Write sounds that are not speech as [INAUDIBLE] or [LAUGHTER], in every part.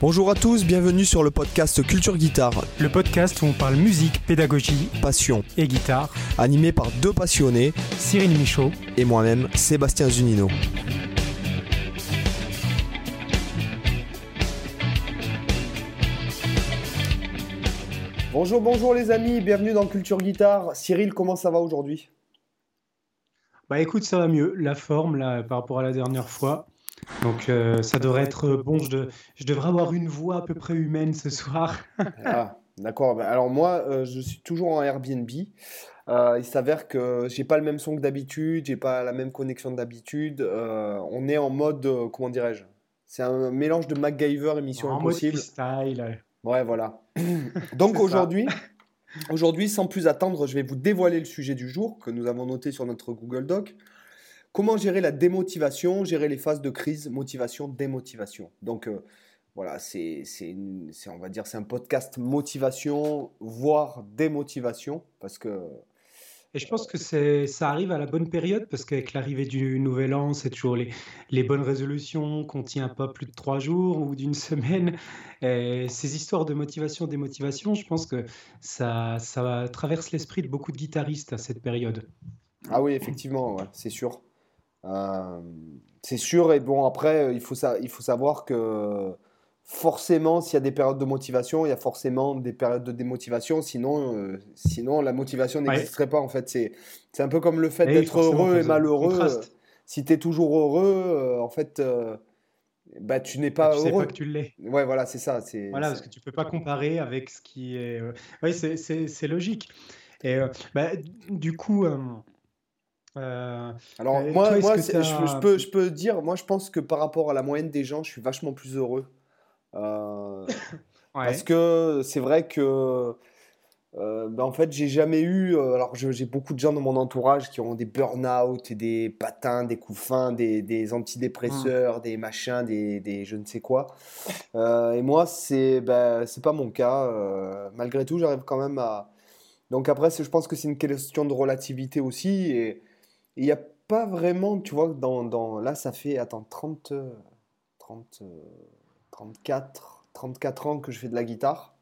Bonjour à tous, bienvenue sur le podcast Culture Guitare. Le podcast où on parle musique, pédagogie, passion et guitare. Animé par deux passionnés, Cyril Michaud et moi-même, Sébastien Zunino. Bonjour, bonjour les amis, bienvenue dans Culture Guitare. Cyril, comment ça va aujourd'hui? Bah écoute, ça va mieux. La forme, là, par rapport à la dernière fois, donc euh, ça devrait être bon. Je, je, devrais avoir une voix à peu près humaine ce soir. [LAUGHS] ah, d'accord. Bah, alors moi, euh, je suis toujours en Airbnb. Euh, il s'avère que j'ai pas le même son que d'habitude, j'ai pas la même connexion d'habitude. on est en mode, comment dirais-je? C'est un mélange de MacGyver et Mission Impossible. En mode style. Ouais, voilà. [LAUGHS] Donc aujourd'hui, aujourd'hui, sans plus attendre, je vais vous dévoiler le sujet du jour que nous avons noté sur notre Google Doc. Comment gérer la démotivation, gérer les phases de crise, motivation, démotivation. Donc euh, voilà, c'est, on va dire, c'est un podcast motivation, voire démotivation, parce que et je pense que c'est, ça arrive à la bonne période parce qu'avec l'arrivée du nouvel an, c'est toujours les, les bonnes résolutions qu'on tient pas plus de trois jours ou d'une [LAUGHS] semaine. Et ces histoires de motivation, démotivation, je pense que ça, ça traverse l'esprit de beaucoup de guitaristes à cette période. Ah oui, effectivement, c'est sûr. Euh, c'est sûr, et bon, après, il faut, ça, il faut savoir que forcément, s'il y a des périodes de motivation, il y a forcément des périodes de démotivation. Sinon, euh, sinon la motivation n'existerait pas. En fait, c'est, un peu comme le fait d'être heureux et malheureux. Si tu es toujours heureux, euh, en fait, bah, tu n'es pas bah, tu heureux. Sais pas que tu l'es. Ouais, voilà, c'est ça. C'est, voilà, parce que tu peux pas comparer avec ce qui est. Oui, c'est logique. Et bah, du coup. Euh, Alors euh, moi, moi je, peux, je peux dire, moi je pense que par rapport à la moyenne des gens, je suis vachement plus heureux. Euh, [LAUGHS] parce que c'est vrai que ben, en fait j'ai jamais eu, alors j'ai beaucoup de gens dans mon entourage qui ont des burn-out, et des patins, des coups fins, des, des antidépresseurs, mmh. des machins, des, des, je ne sais quoi. et moi c'est ben, c'est pas mon cas. malgré tout j'arrive quand même à... Donc après je pense que c'est une question de relativité aussi. Et, il n'y a pas vraiment, tu vois, dans, dans, là, ça fait, attends, 30, 30, 34, 34 ans que je fais de la guitare.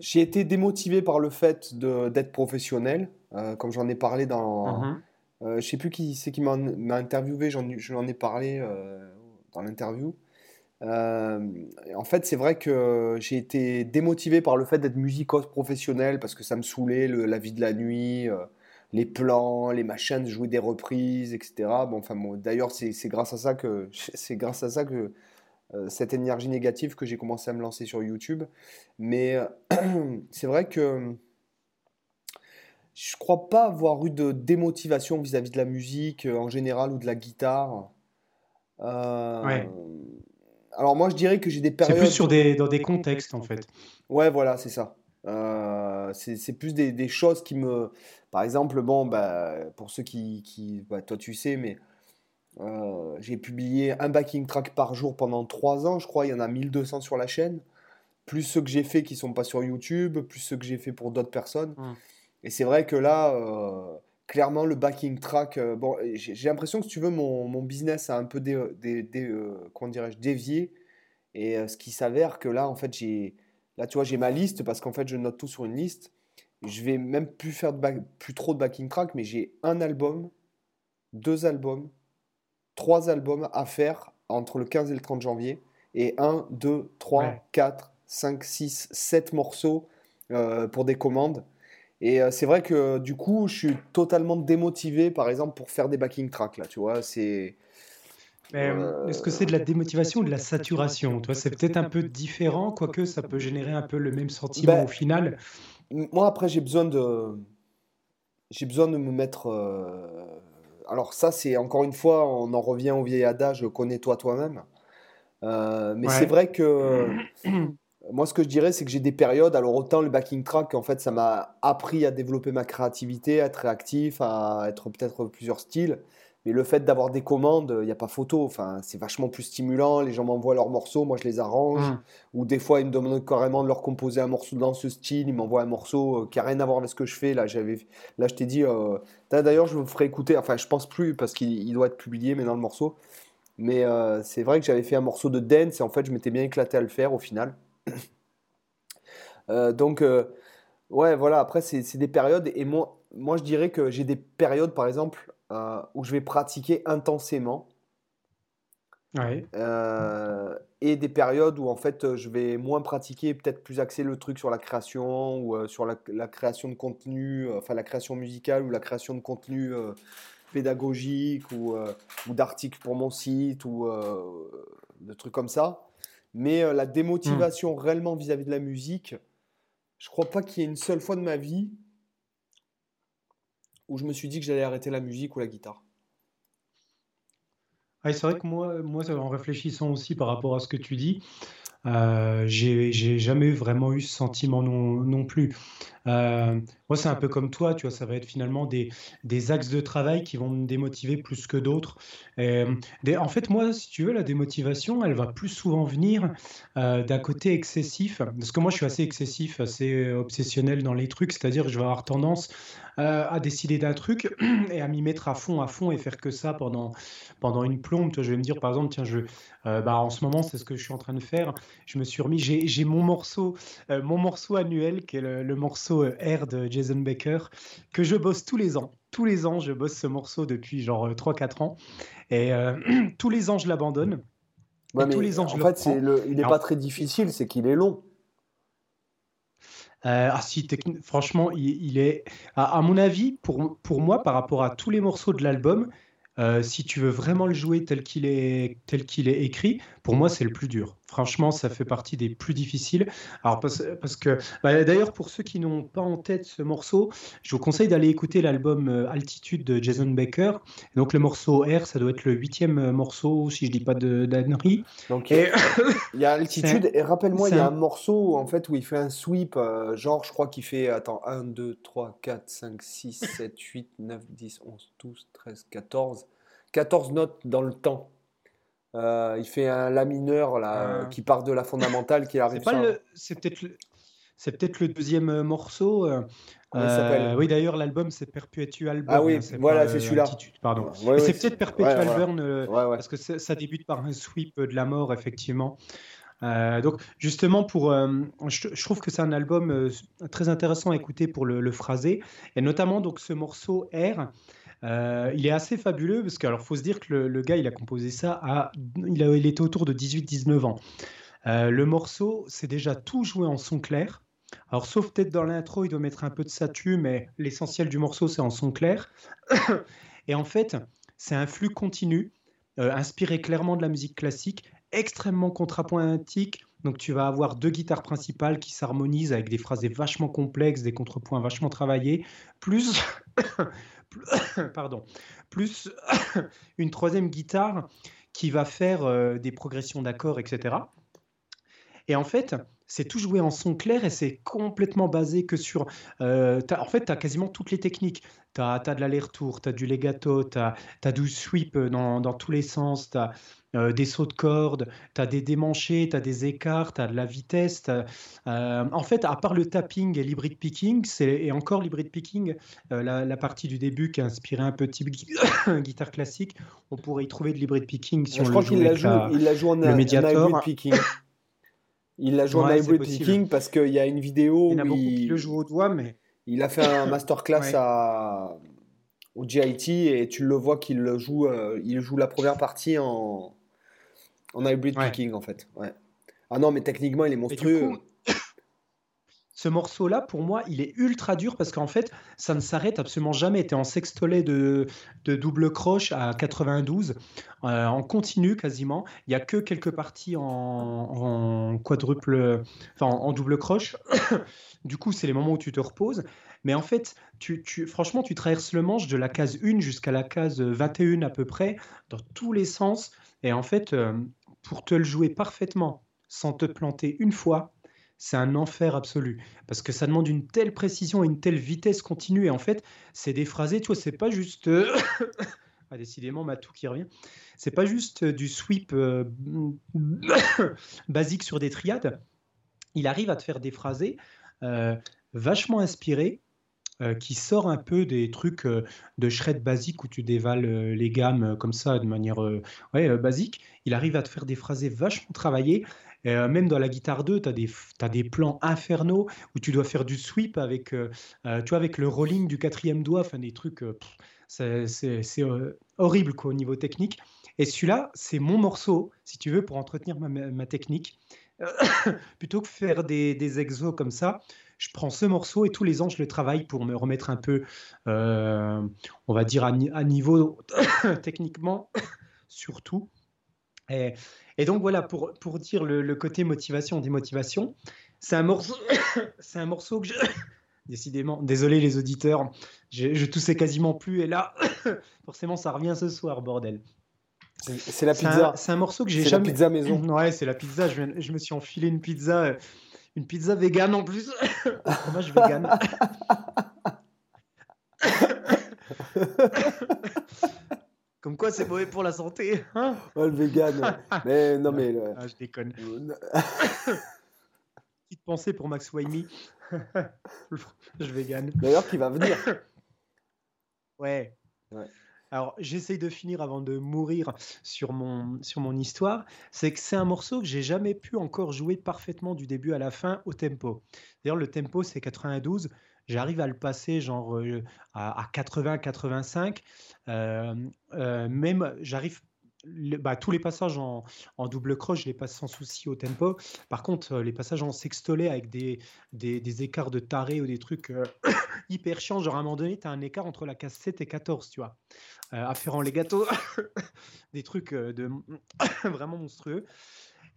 J'ai été démotivé par le fait d'être professionnel, euh, comme j'en ai parlé dans... Uh-huh. Euh, je sais plus qui c'est qui m'a interviewé, j'en ai parlé euh, dans l'interview. en fait, c'est vrai que j'ai été démotivé par le fait d'être musicos professionnel parce que ça me saoulait la vie de la nuit, les plans, les machins, de jouer des reprises, etc. Bon, enfin, d'ailleurs, c'est grâce à ça que [LAUGHS] c'est grâce à ça que euh, cette énergie négative que j'ai commencé à me lancer sur YouTube. Mais [CLEARS THROAT] c'est vrai que je crois pas avoir eu de démotivation vis-à-vis de la musique euh, en général ou de la guitare. Euh, alors moi, je dirais que j'ai des périodes. C'est plus sur des, dans des contextes en fait. Ouais, voilà, c'est ça. C'est plus des, des, choses qui me, par exemple, bon, bah, pour ceux qui, qui bah, toi tu sais, mais euh, j'ai publié un backing track par jour pendant 3 ans, je crois, il y en a 1200 sur la chaîne, plus ceux que j'ai fait qui sont pas sur YouTube, plus ceux que j'ai fait pour d'autres personnes. Mmh. Et c'est vrai que là, euh, clairement, le backing track, euh, bon, j'ai l'impression que si tu veux, mon, mon business a un peu dé, comment dirais-je, dévié. Et ce qui s'avère que là, en fait, j'ai, là, tu vois, j'ai ma liste parce qu'en fait, je note tout sur une liste je vais même plus faire de plus trop de backing track, mais j'ai un album, deux albums, trois albums à faire entre le 15 et le 30 janvier. Et 1, 2, 3, 4, 5, 6, 7 morceaux euh, pour des commandes. Et euh, c'est vrai que du coup, je suis totalement démotivé, par exemple, pour faire des backing tracks. Là, tu vois, c'est. Euh, est-ce que c'est de la démotivation ou de la saturation? C'est peut-être un peu différent, quoique ça peut générer un peu le même sentiment ben, au final moi, après, j'ai besoin de. J'ai besoin de me mettre. Euh, alors, ça, c'est encore une fois, on en revient au vieil adage connais-toi toi-même. Euh, mais c'est vrai que. [COUGHS] moi, ce que je dirais, c'est que j'ai des périodes. Alors, autant le backing track, en fait, ça m'a appris à développer ma créativité, à être réactif, à être peut-être plusieurs styles. Mais le fait d'avoir des commandes, il n'y a pas photo. Enfin, c'est vachement plus stimulant. Les gens m'envoient leurs morceaux, moi je les arrange. Mmh. Ou des fois, ils me demandent carrément de leur composer un morceau dans ce style. Ils m'envoient un morceau euh, qui n'a rien à voir avec ce que je fais. Là, j'avais, là je t'ai dit. Euh, d'ailleurs, je me ferai écouter. Enfin, je pense plus parce qu'il doit être publié, mais dans le morceau. Mais c'est vrai que j'avais fait un morceau de dance et en fait, je m'étais bien éclaté à le faire au final. [COUGHS] donc, ouais, voilà, après, c'est des périodes. Et moi, moi je dirais que j'ai des périodes, par exemple, où je vais pratiquer intensément. Euh, et des périodes où en fait je vais moins pratiquer, peut-être plus axer le truc sur la création ou euh, sur la, création de contenu, euh, enfin la création musicale ou la création de contenu pédagogique ou, ou d'articles pour mon site ou de trucs comme ça. Mais la démotivation hmm. réellement vis-à-vis de la musique, je crois pas qu'il y ait une seule fois de ma vie où je me suis dit que j'allais arrêter la musique ou la guitare c'est vrai que moi, moi, en réfléchissant aussi par rapport à ce que tu dis, euh, j'ai jamais vraiment eu ce sentiment non, non plus. Euh, moi, c'est un peu comme toi, tu vois, ça va être finalement des, des axes de travail qui vont me démotiver plus que d'autres. en fait, moi, si tu veux, la démotivation, elle va plus souvent venir euh, d'un côté excessif, parce que moi, je suis assez excessif, assez obsessionnel dans les trucs, c'est-à-dire que je vais avoir tendance euh, à décider d'un truc [CLEARS THROAT] et à m'y mettre à fond, à fond et faire que ça pendant, pendant une plombe. je vais me dire, par exemple, tiens, je, bah, en ce moment, c'est ce que je suis en train de faire. Je me suis remis, j'ai mon morceau, mon morceau annuel qui est le morceau euh, Air de Jason Baker que je bosse tous les ans. Tous les ans, je bosse ce morceau depuis genre 3-4 euh, ans. Et euh, [CLEARS THROAT] tous les ans, je l'abandonne. tous les ans, je en fait, il n'est pas très difficile, c'est qu'il est long. ah si, franchement, il, est, à, mon avis, pour, pour moi, par rapport à tous les morceaux de l'album, si tu veux vraiment le jouer tel qu'il est, tel qu'il est écrit, pour moi, c'est le plus dur. Franchement, ça fait partie des plus difficiles. Alors, parce, que, bah, d'ailleurs, pour ceux qui n'ont pas en tête ce morceau, je vous conseille d'aller écouter l'album euh, Altitude de Jason Baker. donc, le morceau R, ça doit être le huitième euh, morceau, si je dis pas d'annerie. Donc, [COUGHS] il y a Altitude, et rappelle-moi, il y a un morceau en fait, où il fait un sweep, euh, genre, je crois qu'il fait, attends, 1, 2, 3, 4, 5, 6, 7, 8, 9, 10, 11, 12, 13, 14. 14 notes dans le temps. Euh, il fait un La mineur là, ah. qui part de la fondamentale qui arrive. C'est peut-être le... C'est peut-être le deuxième euh, morceau. Euh, oui, d'ailleurs, l'album c'est Perpetual Burn. Ah oui, voilà, c'est celui-là. Pardon. c'est peut-être Perpetual Burn parce que ça débute par un sweep de la mort, effectivement. donc, justement, pour, je, trouve que c'est un album très intéressant à écouter pour le, le, phraser, et notamment donc ce morceau R. Euh, il est assez fabuleux parce qu'il faut se dire que le, gars, il a composé ça à. Il, a, il était autour de 18-19 ans. Euh, le morceau, c'est déjà tout joué en son clair. Alors, sauf peut-être dans l'intro, il doit mettre un peu de satu, mais l'essentiel du morceau, c'est en son clair. [COUGHS] Et en fait, c'est un flux continu, euh, inspiré clairement de la musique classique, extrêmement contrapointique. Donc, tu vas avoir deux guitares principales qui s'harmonisent avec des phrases vachement complexes, des contrepoints vachement travaillés, plus [COUGHS] pardon, plus [COUGHS] une troisième guitare qui va faire euh, des progressions d'accords, etc. Et en fait, c'est tout joué en son clair et c'est complètement basé que sur... Euh, en fait, tu as quasiment toutes les techniques. Tu as, de l'aller-retour, tu as du legato, tu as, du sweep dans, dans tous les sens, tu as euh, des sauts de cordes, tu as des démanchés, tu as des écarts, tu as de la vitesse. Euh, en fait, à part le tapping et l'hybrid picking, et encore l'hybrid picking, euh, la, partie du début qui a inspiré un type [COUGHS] guitare classique, on pourrait y trouver de l'hybrid picking si Je crois qu'il la, joue, il la joue en, hybrid picking. Il la joue en hybrid picking parce qu'il y a une vidéo. Il y en a beaucoup qui le jouent au doigt, mais. Il a fait un [COUGHS] masterclass à, au GIT et tu le vois qu'il joue, il joue la première partie en, en hybrid picking, en fait. Ouais. Ah non, mais techniquement, il est monstrueux. ce morceau-là, pour moi, il est ultra dur parce qu'en fait, ça ne s'arrête absolument jamais. Tu es en sextolet de, de, double croche à 92, euh, en continu quasiment. Il n'y a que quelques parties en, quadruple, enfin en, double croche. [COUGHS] du coup, c'est les moments où tu te reposes. Mais en fait, tu, tu, franchement, tu traverses le manche de la case 1 jusqu'à la case 21 à peu près, dans tous les sens. Et en fait, euh, pour te le jouer parfaitement sans te planter une fois, c'est un enfer absolu. Parce que ça demande une telle précision et une telle vitesse continue. Et en fait, c'est phrasés, tu vois, c'est pas juste. Euh, [COUGHS] ah, décidément, Matou qui revient. C'est pas juste du sweep euh, [COUGHS] basique sur des triades. Il arrive à te faire des phrasés euh, vachement inspirés, qui sort un peu des trucs de shred basique où tu dévales les gammes comme ça de manière basique. Il arrive à te faire des phrasés vachement travaillés. même dans la guitare 2, tu as, as, des plans infernaux où tu dois faire du sweep avec, tu vois, avec le rolling du quatrième doigt, enfin des trucs, c'est horrible quoi, au niveau technique. Et celui-là, c'est mon morceau, si tu veux, pour entretenir ma, technique. [COUGHS] Plutôt que faire des, exos comme ça, je prends ce morceau et tous les ans, je le travaille pour me remettre un peu, euh, on va dire, à, niveau [COUGHS] techniquement, [COUGHS] surtout. Et, et, donc voilà, pour, pour dire le, côté motivation, démotivation, c'est un morceau, [COUGHS] c'est un morceau que je... Décidément, désolé les auditeurs, je, je toussais quasiment plus et là, forcément, ça revient ce soir, bordel. C'est la pizza. C'est un, morceau que j'ai jamais. C'est la pizza maison. Ouais, c'est la pizza. Je, je, me suis enfilé une pizza, euh, une pizza végane en plus. [LAUGHS] Fromage végane. [LAUGHS] Comme quoi, c'est mauvais pour la santé. Hein le vegan. mais non, mais. Ah, je déconne. [LAUGHS] Petite pensée pour Max Waimi. je vegan. D'ailleurs, qui va venir. Ouais. ouais alors j'essaye de finir avant de mourir sur mon, sur mon histoire, c'est que c'est un morceau que j'ai jamais pu encore jouer parfaitement du début à la fin au tempo. D'ailleurs le tempo c'est 92, j'arrive à le passer genre euh, à, 80-85, euh, euh, même j'arrive bah, tous les passages en, double croche, je les passe sans souci au tempo. Par contre, les passages en sextolet avec des, des, écarts de taré ou des trucs [COUGHS] hyper chiants, genre à un moment donné, tu as un écart entre la case 7 et 14, tu vois. Euh, les gâteaux, [COUGHS] des trucs euh, de [COUGHS] vraiment monstrueux.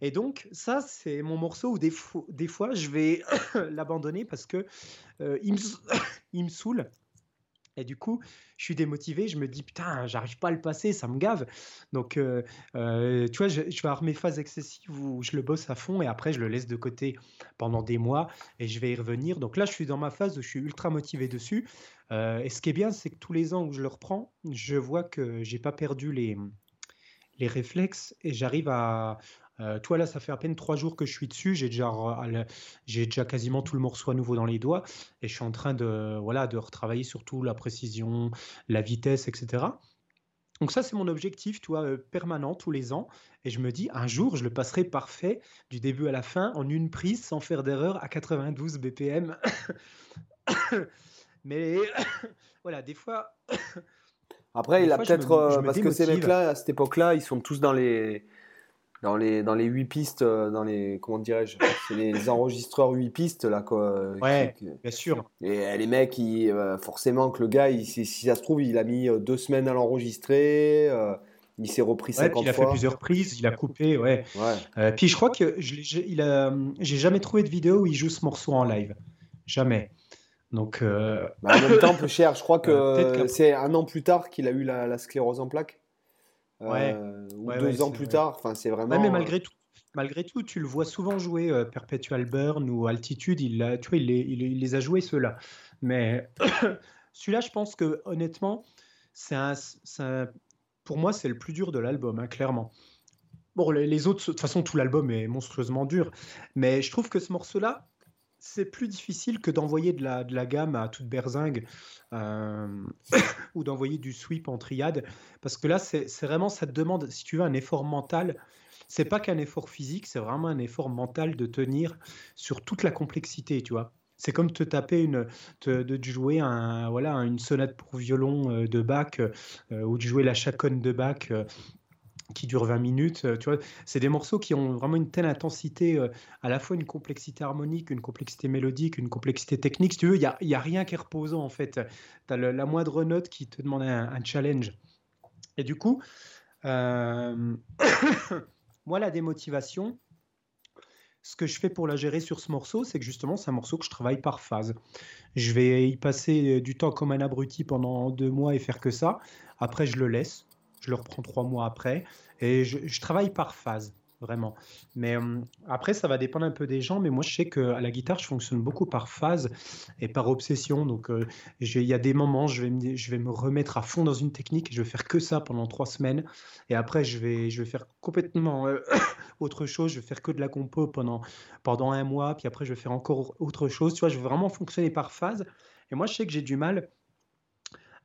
Et donc, ça, c'est mon morceau où des, des fois, je vais l'abandonner parce que euh, il, me, il me saoule. Et du coup, je suis démotivé, je me dis putain, j'arrive pas à le passer, ça me gave. Donc, tu vois, je, je, vais avoir mes phases excessives où je le bosse à fond et après je le laisse de côté pendant des mois et je vais y revenir. Donc là, je suis dans ma phase où je suis ultra motivé dessus. Euh, et ce qui est bien, c'est que tous les ans où je le reprends, je vois que j'ai pas perdu les, les réflexes et j'arrive à. Euh, toi là, ça fait à peine trois jours que je suis dessus. J'ai déjà, j'ai déjà quasiment tout le morceau à nouveau dans les doigts et je suis en train de, voilà, de retravailler surtout la précision, la vitesse, etc. Donc ça, c'est mon objectif, toi, euh, permanent tous les ans. Et je me dis, un jour, je le passerai parfait du début à la fin en une prise sans faire d'erreur à 92 BPM. [COUGHS] Mais [COUGHS] voilà, des fois. [COUGHS] Après, il a peut-être. Euh, parce que ces mecs-là, à cette époque-là, ils sont tous dans les. Dans les, dans les 8 pistes, euh, dans les. Comment dirais-je C'est les [LAUGHS] enregistreurs 8 pistes, là, quoi. Ouais, bien sûr. Et euh, les mecs, forcément, que le gars, il, si, ça se trouve, il a mis deux semaines à l'enregistrer. il s'est repris 50 fois. Il a fait plusieurs prises, il a coupé, ouais. ouais. puis je crois que j'ai jamais trouvé de vidéo où il joue ce morceau en live. Jamais. Donc, euh, bah, en même temps, peu cher. Je crois [LAUGHS] que c'est un an plus tard qu'il a eu la, sclérose en plaques. Euh, ou deux ans plus tard. Enfin, c'est vraiment. mais malgré tout, malgré tout, tu le vois souvent jouer euh, Perpetual Burn ou Altitude. Il, tu vois, il, les, il, les a joués ceux-là. Mais [COUGHS] celui-là, je pense que honnêtement, c'est un, pour moi, c'est le plus dur de l'album, hein, clairement. Bon, les autres, de toute façon, tout l'album est monstrueusement dur. Mais je trouve que ce morceau-là, c'est plus difficile que d'envoyer de la, de la gamme à toute berzingue euh, [COUGHS] ou d'envoyer du sweep en triade. Parce que là, c'est vraiment, ça te demande, si tu veux, un effort mental. C'est pas qu'un effort physique, c'est vraiment un effort mental de tenir sur toute la complexité, tu vois. C'est comme te taper une, de, jouer un, voilà, une sonate pour violon euh, de Bach euh, ou de jouer la chaconne de Bach qui dure 20 minutes. Euh, c'est des morceaux qui ont vraiment une telle intensité, euh, à la fois une complexité harmonique, une complexité mélodique, une complexité technique. Si tu veux, il n'y a, y a, rien qui est reposant en fait. Tu as la moindre note qui te demande un, challenge. Et du coup, euh, [COUGHS] moi, la démotivation, ce que je fais pour la gérer sur ce morceau, c'est que justement, c'est un morceau que je travaille par phase. Je vais y passer du temps comme un abruti pendant deux mois et faire que ça. Après, je le laisse je le reprends trois mois après. Et je, travaille par phase, vraiment. Mais euh, après, ça va dépendre un peu des gens. Mais moi, je sais qu'à la guitare, je fonctionne beaucoup par phase et par obsession. Donc, euh, il y a des moments, je vais, me, je vais me remettre à fond dans une technique. Et je vais faire que ça pendant trois semaines. Et après, je vais, faire complètement euh, [COUGHS] autre chose. Je vais faire que de la compo pendant, pendant un mois. Puis après, je vais faire encore autre chose. Tu vois, je vais vraiment fonctionner par phase. Et moi, je sais que j'ai du mal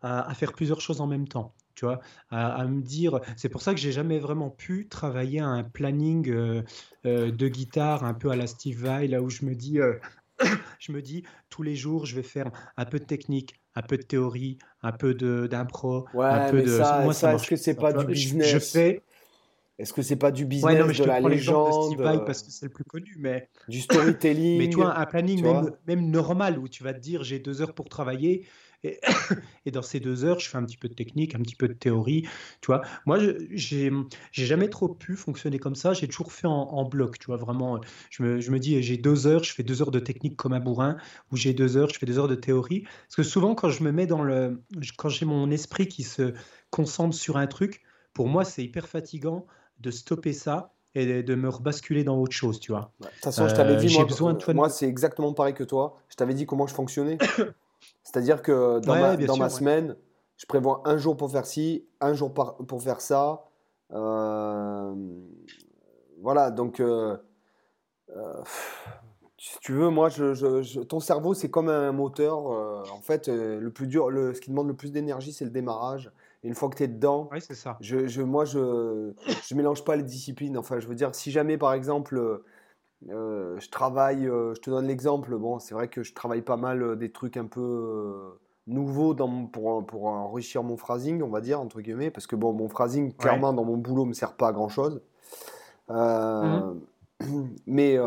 à, faire plusieurs choses en même temps. Tu vois, à, me dire, c'est pour ça que j'ai jamais vraiment pu travailler un planning euh, euh, de guitare un peu à la Steve Vai, là où je me dis, euh, [COUGHS] je me dis tous les jours, je vais faire un peu de technique, un peu de théorie, un peu d'impro, ouais, un peu de. Ça, moi, ça, est-ce que c'est pas du business je, fais. Est-ce que c'est pas du business ouais, non, mais je de la légende de Steve Vai parce que c'est le plus connu, mais du storytelling. mais tu vois, un planning même, même, normal où tu vas te dire j'ai deux heures pour travailler [COUGHS] Et, dans ces deux heures, je fais un petit peu de technique, un petit peu de théorie. Tu vois, moi, j'ai jamais trop pu fonctionner comme ça. J'ai toujours fait en, bloc. Tu vois, vraiment, je me, je me dis, j'ai deux heures, je fais deux heures de technique comme un bourrin, ou j'ai deux heures, je fais deux heures de théorie. Parce que souvent, quand je me mets dans le, quand j'ai mon esprit qui se concentre sur un truc, pour moi, c'est hyper fatigant de stopper ça et de me rebasculer dans autre chose, tu vois. De toute façon, je t'avais dit, moi, moi c'est exactement pareil que toi. Je t'avais dit comment je fonctionnais. [COUGHS] C'est-à-dire que dans ma, dans ma semaine, je prévois un jour pour faire ci, un jour pour faire ça. Euh, voilà, donc, euh, euh, si tu veux, moi, je, ton cerveau, c'est comme un moteur. en fait, le plus dur, le, ce qui demande le plus d'énergie, c'est le démarrage. Et une fois que tu es dedans, c'est ça. Je, je, moi, je ne mélange pas les disciplines. Enfin, je veux dire, si jamais, par exemple, euh, je travaille, euh, je te donne l'exemple, bon, c'est vrai que je travaille pas mal euh, des trucs un peu nouveaux dans pour, pour enrichir mon phrasing, on va dire, entre guillemets, parce que bon, mon phrasing, clairement, dans mon boulot, me sert pas à grand chose. Mhm. [CLEARS THROAT] Mais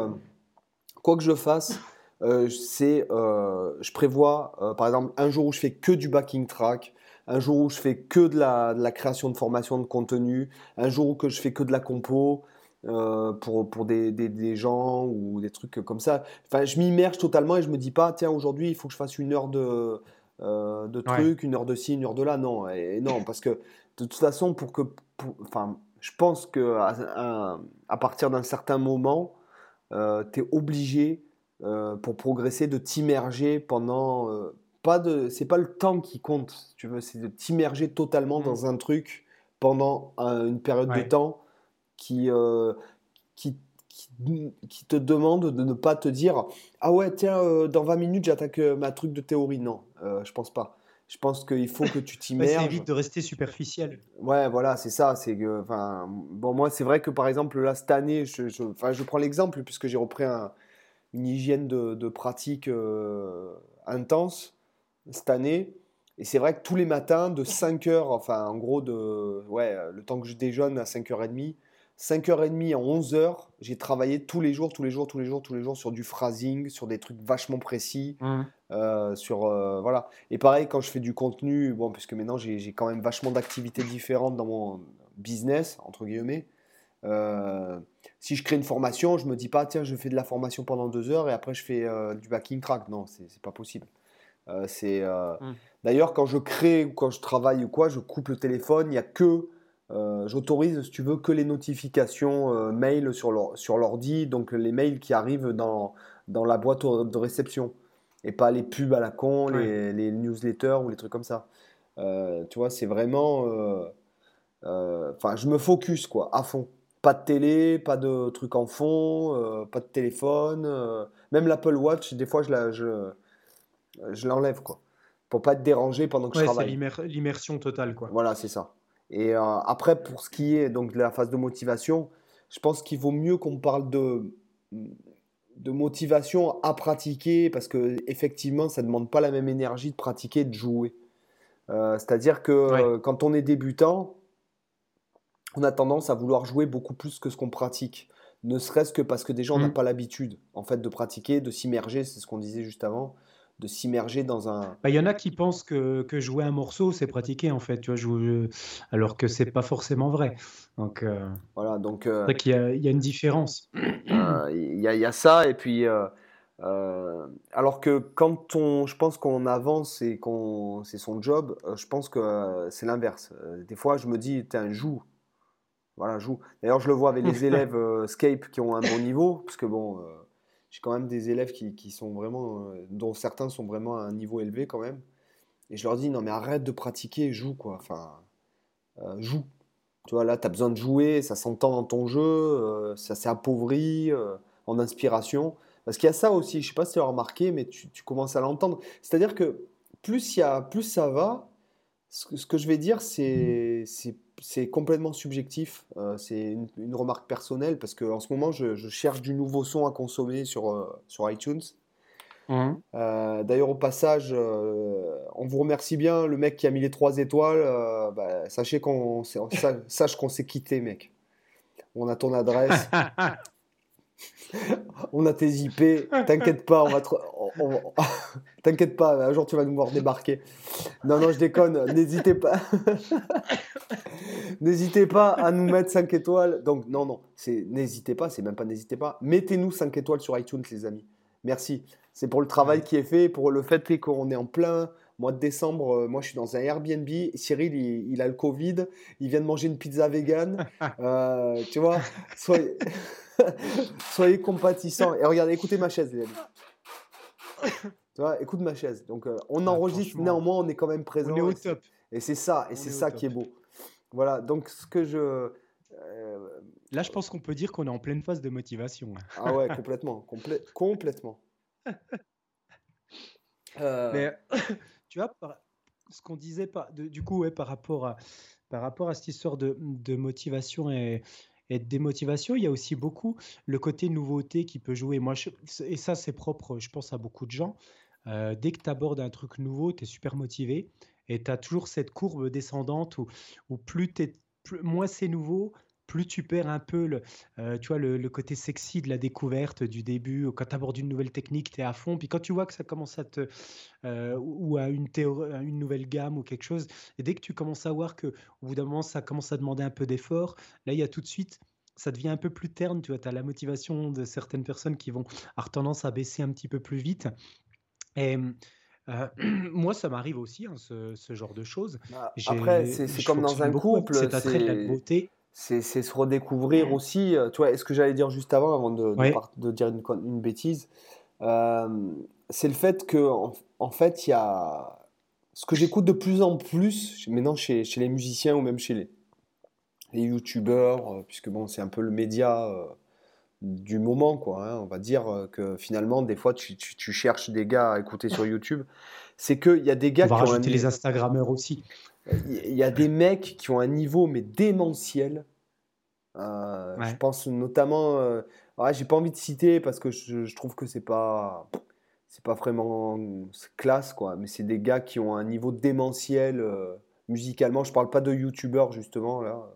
quoi que je fasse, c'est, je prévois, par exemple, un jour où je fais que du backing track, un jour où je fais que de la, de la création de formation de contenu, un jour où que je fais que de la compo, euh, pour, pour des, des, gens ou des trucs comme ça. Enfin, je m'immerge totalement et je me dis pas, tiens, aujourd'hui, il faut que je fasse une heure de, euh, de trucs, une heure de ci, une heure de là. Non, et, non parce que de toute façon, pour que. enfin, je pense que à, à partir d'un certain moment, euh, tu es obligé, pour progresser, de t'immerger pendant. pas de, c'est pas le temps qui compte, tu veux, c'est de t'immerger totalement mmh. dans un truc pendant une période de temps qui, euh, qui, qui, te demande de ne pas te dire Ah ouais, tiens, euh, dans 20 minutes, j'attaque euh, ma truc de théorie. Non, je pense pas. Je pense qu'il faut que tu [LAUGHS] t'immerges. c'est évite de rester superficiel. Ouais, voilà, c'est ça. C'est que, enfin, bon, moi, c'est vrai que par exemple, là, cette année, je, je, je prends l'exemple puisque j'ai repris une hygiène de, de pratique intense cette année. Et c'est vrai que tous les matins, de 5 heures, enfin, en gros, de, ouais, le temps que je déjeune à 5h30, 5h30 à 11h, j'ai travaillé tous les jours, tous les jours, tous les jours, tous les jours sur du phrasing, sur des trucs vachement précis. Mmh. Euh, sur, euh, voilà. Et pareil, quand je fais du contenu, bon, puisque maintenant j'ai quand même vachement d'activités différentes dans mon business, entre guillemets. Euh, si je crée une formation, je me dis pas, tiens, je fais de la formation pendant deux heures et après je fais du backing track. Non, c'est pas possible. c'est mmh. D'ailleurs, quand je crée ou quand je travaille ou quoi, je coupe le téléphone, il n'y a que euh, j'autorise, si tu veux, que les notifications euh, mail sur l'ordi, donc les mails qui arrivent dans, dans la boîte de réception, et pas les pubs à la con, les, les, newsletters ou les trucs comme ça. Euh, tu vois, c'est vraiment... Enfin, je me focus, quoi, à fond. Pas de télé, pas de trucs en fond, pas de téléphone. même l'Apple Watch, des fois, je l'enlève, je, je quoi. Pour pas être dérangé pendant que je travaille. c'est l'immersion totale, quoi. Voilà, c'est ça. Et euh, après, pour ce qui est donc de la phase de motivation, je pense qu'il vaut mieux qu'on parle de, de motivation à pratiquer parce que effectivement, ça ne demande pas la même énergie de pratiquer et de jouer. Euh, c'est-à-dire que euh, quand on est débutant, on a tendance à vouloir jouer beaucoup plus que ce qu'on pratique. Ne serait-ce que parce que déjà, on n'a mmh. pas l'habitude en fait de pratiquer, de s'immerger, c'est ce qu'on disait juste avant de s'immerger dans un. Bah, il y en a qui pensent que, que jouer un morceau, c'est pratiquer en fait, tu vois, jouer, alors que c'est pas forcément vrai. Donc, euh, voilà, donc. Euh, il, y a, il y, a une différence. [CLEARS THROAT] Euh, il, y a, il y, a, ça, et puis. alors que quand on, je pense qu'on avance et qu'on, c'est son job, je pense que c'est l'inverse. Des fois, je me dis, un joue. Voilà, joue. D'ailleurs, je le vois avec les [LAUGHS] élèves Scape qui ont un bon niveau, parce que bon, j'ai quand même des élèves qui, qui sont vraiment, euh, dont certains sont vraiment à un niveau élevé quand même. Et je leur dis, non mais arrête de pratiquer, joue quoi. Enfin, euh, joue. Tu vois, là, tu as besoin de jouer, ça s'entend dans ton jeu, euh, ça s'est appauvri en inspiration. Parce qu'il y a ça aussi, je sais pas si tu as remarqué, mais tu, tu commences à l'entendre. C'est-à-dire que plus, y a, plus ça va, ce, que je vais dire, c'est complètement subjectif. Euh, c'est une, remarque personnelle parce qu'en ce moment, je, cherche du nouveau son à consommer sur, euh, sur iTunes. Mmh. Euh, d'ailleurs, au passage, on vous remercie bien, le mec qui a mis les trois étoiles. Bah, sachez qu'on [LAUGHS] sache qu'on s'est quitté, mec. On a ton adresse. [LAUGHS] on a tes IP, t'inquiète pas, on va [LAUGHS] t'inquiète pas, un jour tu vas nous voir débarquer. Non, non, je déconne, [LAUGHS] n'hésitez pas. [LAUGHS] n'hésitez pas à nous mettre 5 étoiles. Donc, non, non, c'est n'hésitez pas, c'est même pas n'hésitez pas. Mettez-nous 5 étoiles sur iTunes, les amis. Merci. C'est pour le travail qui est fait, pour le fait qu'on est en plein mois de décembre. Euh, moi, je suis dans un Airbnb. Cyril, il, a le Covid. Il vient de manger une pizza vegan. Euh, tu vois, soyez. Soyez compatissants. Et regardez, écoutez ma chaise, les amis. Tu vois, écoute ma chaise. Donc, euh, on ah, enregistre, néanmoins, on est quand même présent. On est au top. Et c'est ça, et c'est ça qui est beau. Voilà, donc ce que je. Euh, Là, je pense qu'on peut dire qu'on est en pleine phase de motivation. ah ouais, complètement. complètement. [LAUGHS] Euh, Mais [COUGHS] tu vois, ce qu'on disait, pas, du coup, ouais, par, rapport à, par rapport à cette histoire de, de motivation et, et démotivation, il y a aussi beaucoup le côté nouveauté qui peut jouer. Moi, et ça, c'est propre, je pense, à beaucoup de gens. Euh, dès que tu abordes un truc nouveau, tu es super motivé et tu as toujours cette courbe descendante où, où plus, plus moins c'est nouveau, plus tu perds un peu le, euh, tu vois, le, côté sexy de la découverte du début. Quand tu abordes une nouvelle technique, tu es à fond. Puis quand tu vois que ça commence à te. Euh, ou à une, à une nouvelle gamme ou quelque chose, et dès que tu commences à voir que au bout d'un moment, ça commence à demander un peu d'effort, là, il y a tout de suite ça devient un peu plus terne, tu vois, tu as la motivation de certaines personnes qui vont avoir tendance à baisser un petit peu plus vite. Et euh, [CLEARS THROAT] moi, ça m'arrive aussi, hein, ce, ce, genre de choses. Bah, après, c'est comme dans un couple. C'est attrait de la beauté c'est se redécouvrir mmh. aussi. Euh, tu vois, est-ce que j'allais dire juste avant, avant de, de, dire une, une bêtise, euh, c'est le fait que en, fait, il y a ce que j'écoute de plus en plus maintenant chez, chez, les musiciens ou même chez les, les youtubeurs, euh, puisque bon, c'est un peu le média du moment, quoi. Hein. on va dire que finalement, des fois, tu, tu, cherches des gars à écouter sur [LAUGHS] YouTube. C'est qu'il y a des gars on va qui rajouter les Instagrammeurs aussi. Il y a des mecs qui ont un niveau mais démentiel. Euh, je pense notamment. Euh, j'ai pas envie de citer parce que je, trouve que c'est pas c'est pas vraiment classe quoi. Mais c'est des gars qui ont un niveau démentiel euh, musicalement. Je parle pas de youtubeurs justement là.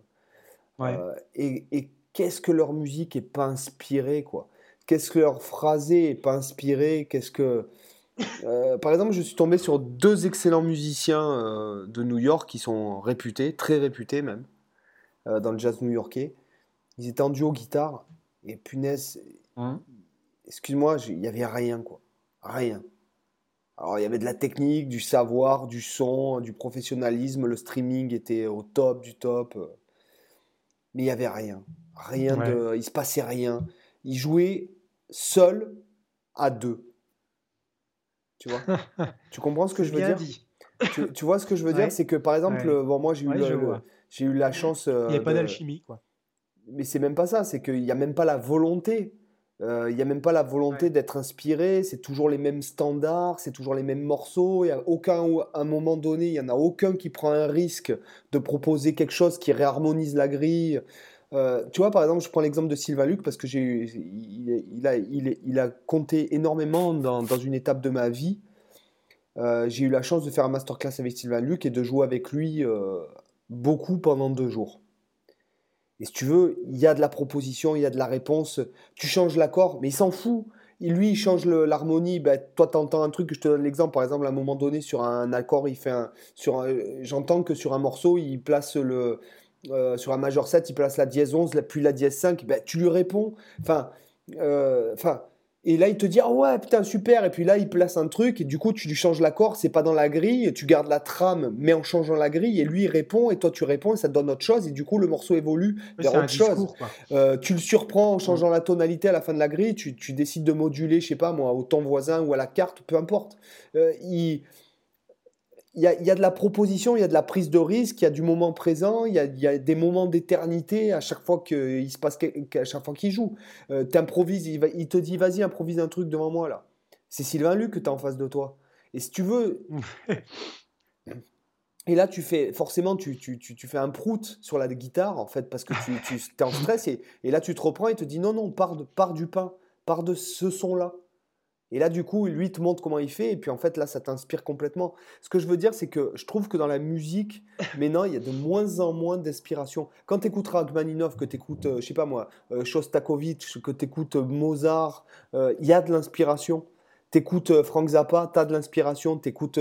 et, et qu'est-ce que leur musique est pas inspirée quoi? Qu'est-ce que leur phrasé est pas inspiré? Qu'est-ce que euh, par exemple, je suis tombé sur deux excellents musiciens euh, de New York qui sont réputés, très réputés même, euh, dans le jazz new-yorkais. Ils étaient en duo guitare et punaise, excuse-moi, il n'y avait rien quoi, rien. Alors il y avait de la technique, du savoir, du son, du professionnalisme, le streaming était au top du top, mais il n'y avait rien, rien de, il se passait rien. Ils jouaient seuls à deux. Tu vois Tu comprends ce que je veux dire? tu, tu, vois ce que je veux dire? C'est que par exemple, bon, moi j'ai eu, j'ai eu la chance. il n'y a pas d'alchimie, quoi. Mais c'est même pas ça, c'est qu'il n'y a même pas la volonté. Euh, il n'y a même pas la volonté d'être inspiré, c'est toujours les mêmes standards, c'est toujours les mêmes morceaux. Il y a aucun, à un moment donné, il n'y en a aucun qui prend un risque de proposer quelque chose qui réharmonise la grille. Euh, tu vois, par exemple, je prends l'exemple de Sylvain Luc parce que j'ai, il, il, a, il, a compté énormément dans, dans, une étape de ma vie. Euh, j'ai eu la chance de faire un masterclass avec Sylvain Luc et de jouer avec lui euh, beaucoup pendant deux jours. Et si tu veux, il y a de la proposition, il y a de la réponse. Tu changes l'accord, mais il s'en fout. lui, il change l'harmonie. Ben, toi, tu entends un truc, je te donne l'exemple. Par exemple, à un moment donné, sur un accord, il fait un. Sur j'entends que sur un morceau, il place le, euh, sur un major 7, il place la dièse 11, puis la dièse 5, ben, tu lui réponds. Enfin, euh, enfin, et là, il te dit, ah ouais, putain, super. Et puis là, il place un truc, et du coup, tu lui changes l'accord, c'est pas dans la grille, tu gardes la trame, mais en changeant la grille, et lui, il répond, et toi, tu réponds, et ça te donne autre chose, et du coup, le morceau évolue vers autre chose. Euh, tu le surprends en changeant la tonalité à la fin de la grille, tu, tu, décides de moduler, je sais pas moi, au ton voisin ou à la carte, peu importe. il il y, a, y, a, de la proposition, il y a de la prise de risque, il y a du moment présent, il y a, y a des moments d'éternité à chaque fois qu'il se passe, à chaque fois qu'il joue. Euh, tu improvises, il, il, te dit vas-y, improvise un truc devant moi là. C'est Sylvain Luc que tu as en face de toi. Et si tu veux. [LAUGHS] et là, tu fais forcément, tu, tu, tu, tu, fais un prout sur la guitare en fait, parce que tu, es en stress. Et, et, là, tu te reprends et te dis non, non, pars, de, pars du pain, pars de ce son-là. Et là, du coup, lui te montre comment il fait, et puis en fait, là, ça t'inspire complètement. Ce que je veux dire, c'est que je trouve que dans la musique, [LAUGHS] maintenant, il y a de moins en moins d'inspiration. Quand tu écoutes Rachmaninoff, que tu écoutes, euh, je sais pas moi, euh, Shostakovich, que tu écoutes euh, Mozart, il y a de l'inspiration. Tu écoutes Frank Zappa, tu as de l'inspiration. Tu écoutes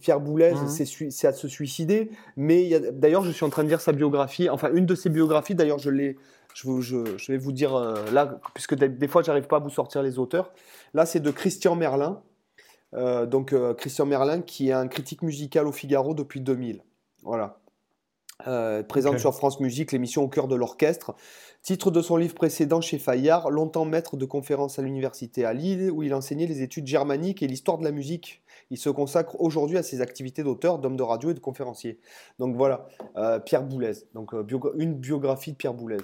Pierre Boulez, mmh. c'est à se suicider. Mais d'ailleurs, je suis en train de lire sa biographie, enfin, une de ses biographies, d'ailleurs, je l'ai. Je, je, je, vais vous dire là, puisque des, des fois, j'arrive pas à vous sortir les auteurs. Là, c'est de Christian Merlin. Euh, donc, euh, Christian Merlin, qui est un critique musical au Figaro depuis 2000. Voilà. Euh, présente sur France Musique l'émission Au cœur de l'orchestre. Titre de son livre précédent chez Fayard, longtemps maître de conférences à l'université à Lille, où il enseignait les études germaniques et l'histoire de la musique. Il se consacre aujourd'hui à ses activités d'auteur, d'homme de radio et de conférencier. Donc voilà, euh, Pierre Boulez, donc euh, une biographie de Pierre Boulez.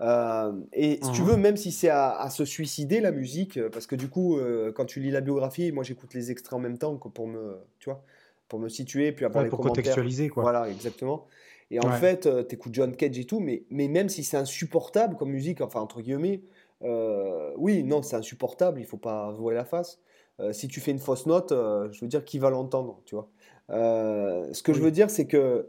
Euh, et si tu veux, même si c'est à, se suicider la musique, parce que du coup, quand tu lis la biographie, moi j'écoute les extraits en même temps pour me, tu vois, pour me situer, puis avoir les pour contextualiser quoi. Voilà, exactement. Et en fait, euh, tu écoutes John Cage et tout, mais, mais même si c'est insupportable comme musique, enfin, entre guillemets, oui, non, c'est insupportable, il faut pas voir la face. Euh, si tu fais une fausse note, je veux dire, qui va l'entendre, tu vois. ce que je veux dire, c'est que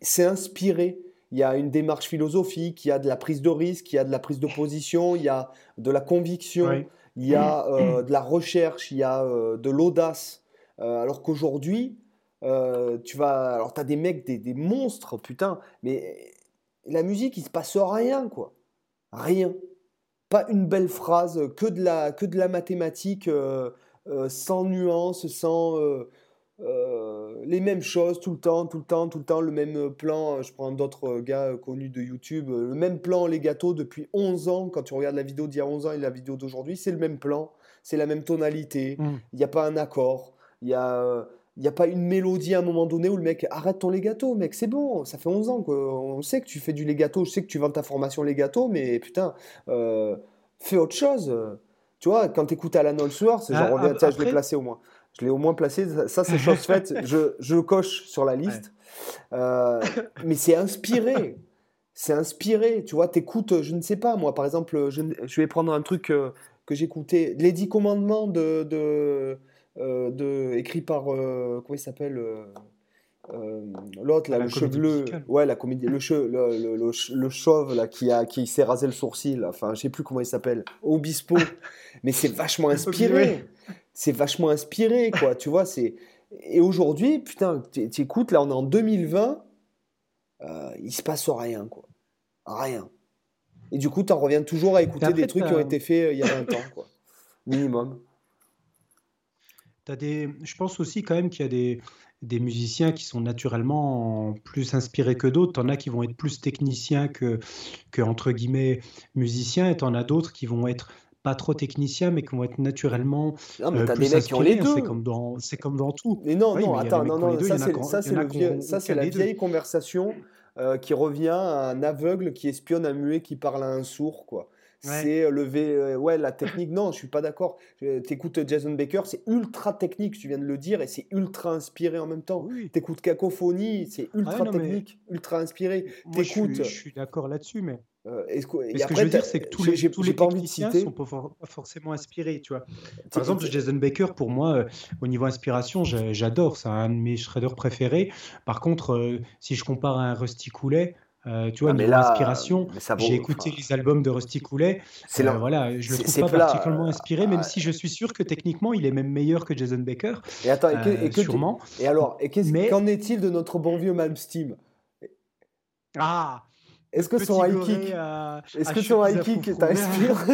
c'est inspiré. Il y a une démarche philosophique, il y a de la prise de risque, il y a de la prise de position, il y a de la conviction, il y a [CLEARS THROAT] de la recherche, il y a de l'audace. alors qu'aujourd'hui, euh, tu vas, alors t'as des mecs, des, des, monstres, putain, mais la musique, il se passe rien, quoi. Rien. Pas une belle phrase, que de la, que de la mathématique euh, euh, sans nuance, sans les mêmes choses tout le temps, tout le temps, tout le temps, le même plan. Je prends d'autres gars connus de YouTube, le même plan, les gâteaux, depuis 11 ans. Quand tu regardes la vidéo d'il y a 11 ans et la vidéo d'aujourd'hui, c'est le même plan, c'est la même tonalité, mmh. il n'y a pas un accord, il y a il n'y a pas une mélodie à un moment donné où le mec arrête ton legato, mec, c'est bon, ça fait 11 ans qu'on sait que tu fais du legato, je sais que tu vends ta formation legato, mais putain, euh, fais autre chose. Tu vois, quand tu écoutes Alan Holsworth, c'est genre, ah, je l'ai placé au moins. Je l'ai au moins placé, ça c'est chose faite, [LAUGHS] je, je, coche sur la liste. Euh, mais c'est inspiré, c'est inspiré, tu vois, t'écoutes, je ne sais pas, moi par exemple, je, je vais prendre un truc euh, que j'écoutais, Les Dix Commandements de, de euh, de, écrit par, euh, comment il s'appelle euh, l'autre là, le chevelu, ouais, la comédie, le, che, le, le, chauve là qui a qui s'est rasé le sourcil, enfin, je sais plus comment il s'appelle, Obispo, [LAUGHS] mais c'est vachement inspiré, c'est vachement inspiré quoi, tu vois, c'est et aujourd'hui, putain, tu écoutes là, on est en 2020, euh, il se passe rien quoi, rien. Et du coup, tu en reviens toujours à écouter des trucs qui ont été faits il y a 20 ans quoi, minimum. Des, je pense aussi quand même qu'il y a des, des musiciens qui sont naturellement plus inspirés que d'autres. T'en as qui vont être plus techniciens que, que entre guillemets musiciens, et t'en as d'autres qui vont être pas trop techniciens, mais qui vont être naturellement non, mais euh, plus des mecs qui ont les deux. C'est comme dans, c'est comme dans tout. Mais non, non, attends, non, non, ça c'est, ça c'est, le ça c'est la vieille conversation euh, qui revient à un aveugle qui espionne un muet qui parle à un sourd, quoi. C'est le ouais, la technique. Non, je suis pas d'accord. T'écoutes Jason Baker, c'est ultra technique, tu viens de le dire, et c'est ultra inspiré en même temps. Oui. T'écoutes Cacophonie, c'est ultra technique, ultra inspiré. Moi, je suis, d'accord là-dessus, mais. Euh, ce que, je veux dire, c'est que tous les, tous les techniciens sont pas, forcément inspirés, tu vois. Par exemple, Jason Baker, pour moi, euh, au niveau inspiration, j'adore, c'est un de mes shredders préférés. Par contre, euh, si je compare à un Rusty Coulet, euh, tu vois, mais l'inspiration, j'ai écouté les albums de Rusty Coulet. C'est euh, voilà, je le trouve pas particulièrement inspiré, même si je suis sûr que techniquement, il est même meilleur que Jason Baker. Et attends, et, que, et sûrement. Et alors, et qu'en est-il de notre bon vieux Malmsteen? Ah Est-ce que son high kick, est-ce que son high kick t'inspire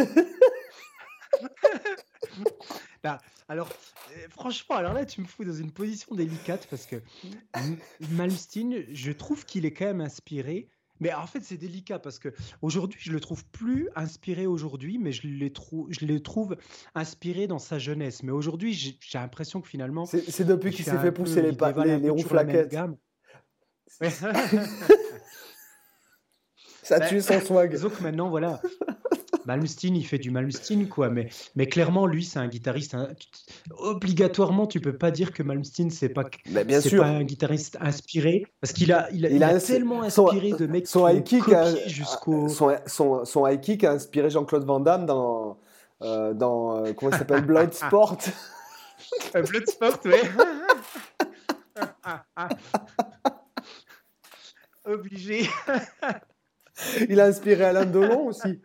bah, [LAUGHS] alors, euh, franchement, alors là, tu me fous dans une position délicate parce que Malmsteen, je trouve qu'il est quand même inspiré Mais en fait, c'est délicat parce que aujourd'hui, je le trouve plus inspiré aujourd'hui, mais je le, trouve, je le trouve inspiré dans sa jeunesse. Mais aujourd'hui, j'ai l'impression que finalement. C'est depuis qu'il s'est fait pousser les, les, les roues flaquettes. Ça [LAUGHS] tue son [LAUGHS] swag. Disons que maintenant, voilà. Malmsteen, il fait du Malmsteen, quoi. Mais, mais clairement, lui, c'est un guitariste. Hein. Obligatoirement, tu peux pas dire que Malmsteen, c'est pas, bien sûr. pas un guitariste inspiré. Parce qu'il a, il a, tellement inspiré de mecs son high kick jusqu'au. Son, son, son, high kick a inspiré Jean-Claude Van Damme dans. Euh, dans euh, comment il s'appelle? Bloodsport. [LAUGHS] Bloodsport, oui. [LAUGHS] [LAUGHS] Obligé. [LAUGHS] Il a inspiré Alain Delon aussi.